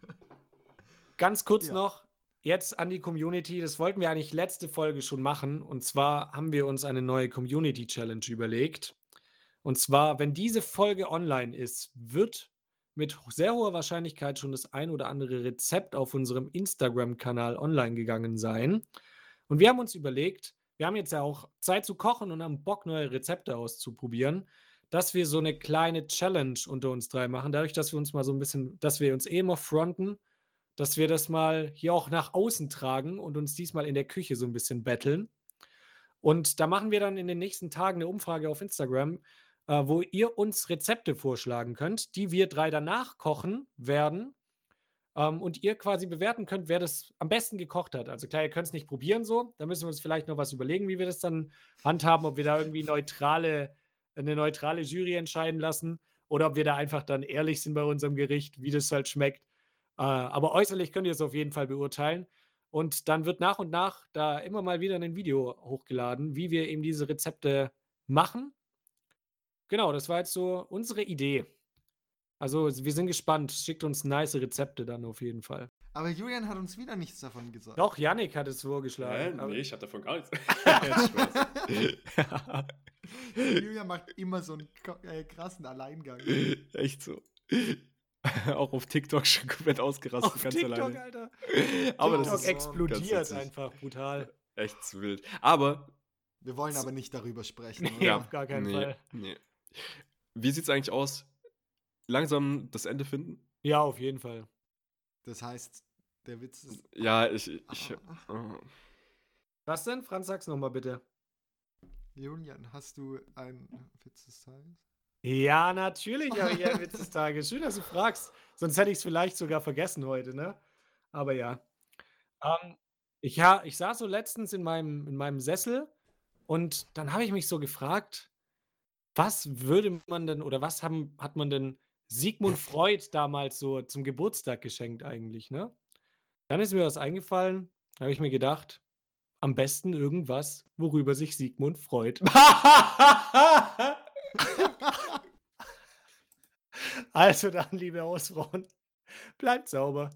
Ganz kurz Ja. noch. jetzt an die Community. Das wollten wir eigentlich letzte Folge schon machen. Und zwar haben wir uns eine neue Community Challenge überlegt. Und zwar, wenn diese Folge online ist, wird mit sehr hoher Wahrscheinlichkeit schon das ein oder andere Rezept auf unserem Instagram-Kanal online gegangen sein. Und wir haben uns überlegt, wir haben jetzt ja auch Zeit zu kochen und haben Bock, neue Rezepte auszuprobieren, dass wir so eine kleine Challenge unter uns drei machen, dadurch, dass wir uns mal so ein bisschen, dass wir uns eh immer fronten, dass wir das mal hier auch nach außen tragen und uns diesmal in der Küche so ein bisschen betteln. Und da machen wir dann in den nächsten Tagen eine Umfrage auf Instagram, äh, wo ihr uns Rezepte vorschlagen könnt, die wir drei danach kochen werden. Ähm, und ihr quasi bewerten könnt, wer das am besten gekocht hat. Also klar, ihr könnt es nicht probieren so. Da müssen wir uns vielleicht noch was überlegen, wie wir das dann handhaben, ob wir da irgendwie neutrale, eine neutrale Jury entscheiden lassen oder ob wir da einfach dann ehrlich sind bei unserem Gericht, wie das halt schmeckt. Äh, aber äußerlich könnt ihr es auf jeden Fall beurteilen. Und dann wird nach und nach da immer mal wieder ein Video hochgeladen, wie wir eben diese Rezepte machen. Genau, das war jetzt so unsere Idee. Also, wir sind gespannt. Schickt uns nice Rezepte dann auf jeden Fall. Aber Julian hat uns wieder nichts davon gesagt. Doch, Yannick hat es vorgeschlagen. Hä? Nee, ich hatte davon gar nichts. Julian macht immer so einen äh, krassen Alleingang. Echt so. Auch auf TikTok schon komplett ausgerastet, auf ganz TikTok, alleine. Alter. Aber TikTok das ist explodiert einfach brutal. echt zu wild. Aber Wir wollen aber nicht darüber sprechen. Nee, oder? Ja. auf gar keinen nee, Fall. nee. Wie sieht's eigentlich aus? Langsam das Ende finden? Ja, auf jeden Fall. Das heißt, der Witz ist. Ja, ich. ich Ah. oh. Was denn? Franz, sag's nochmal bitte. Julian, hast du einen Witz des Tages? Ja, natürlich habe ich einen Witz des Tages. Schön, dass du fragst. Sonst hätte ich es vielleicht sogar vergessen heute, ne? Aber ja. Ähm, ich, ha ich saß so letztens in meinem, in meinem Sessel und dann habe ich mich so gefragt, was würde man denn oder was haben, hat man denn Sigmund Freud damals so zum Geburtstag geschenkt eigentlich, ne? Dann ist mir was eingefallen, da habe ich mir gedacht, am besten irgendwas, worüber sich Sigmund freut. Also dann, liebe Hausfrauen, bleibt sauber.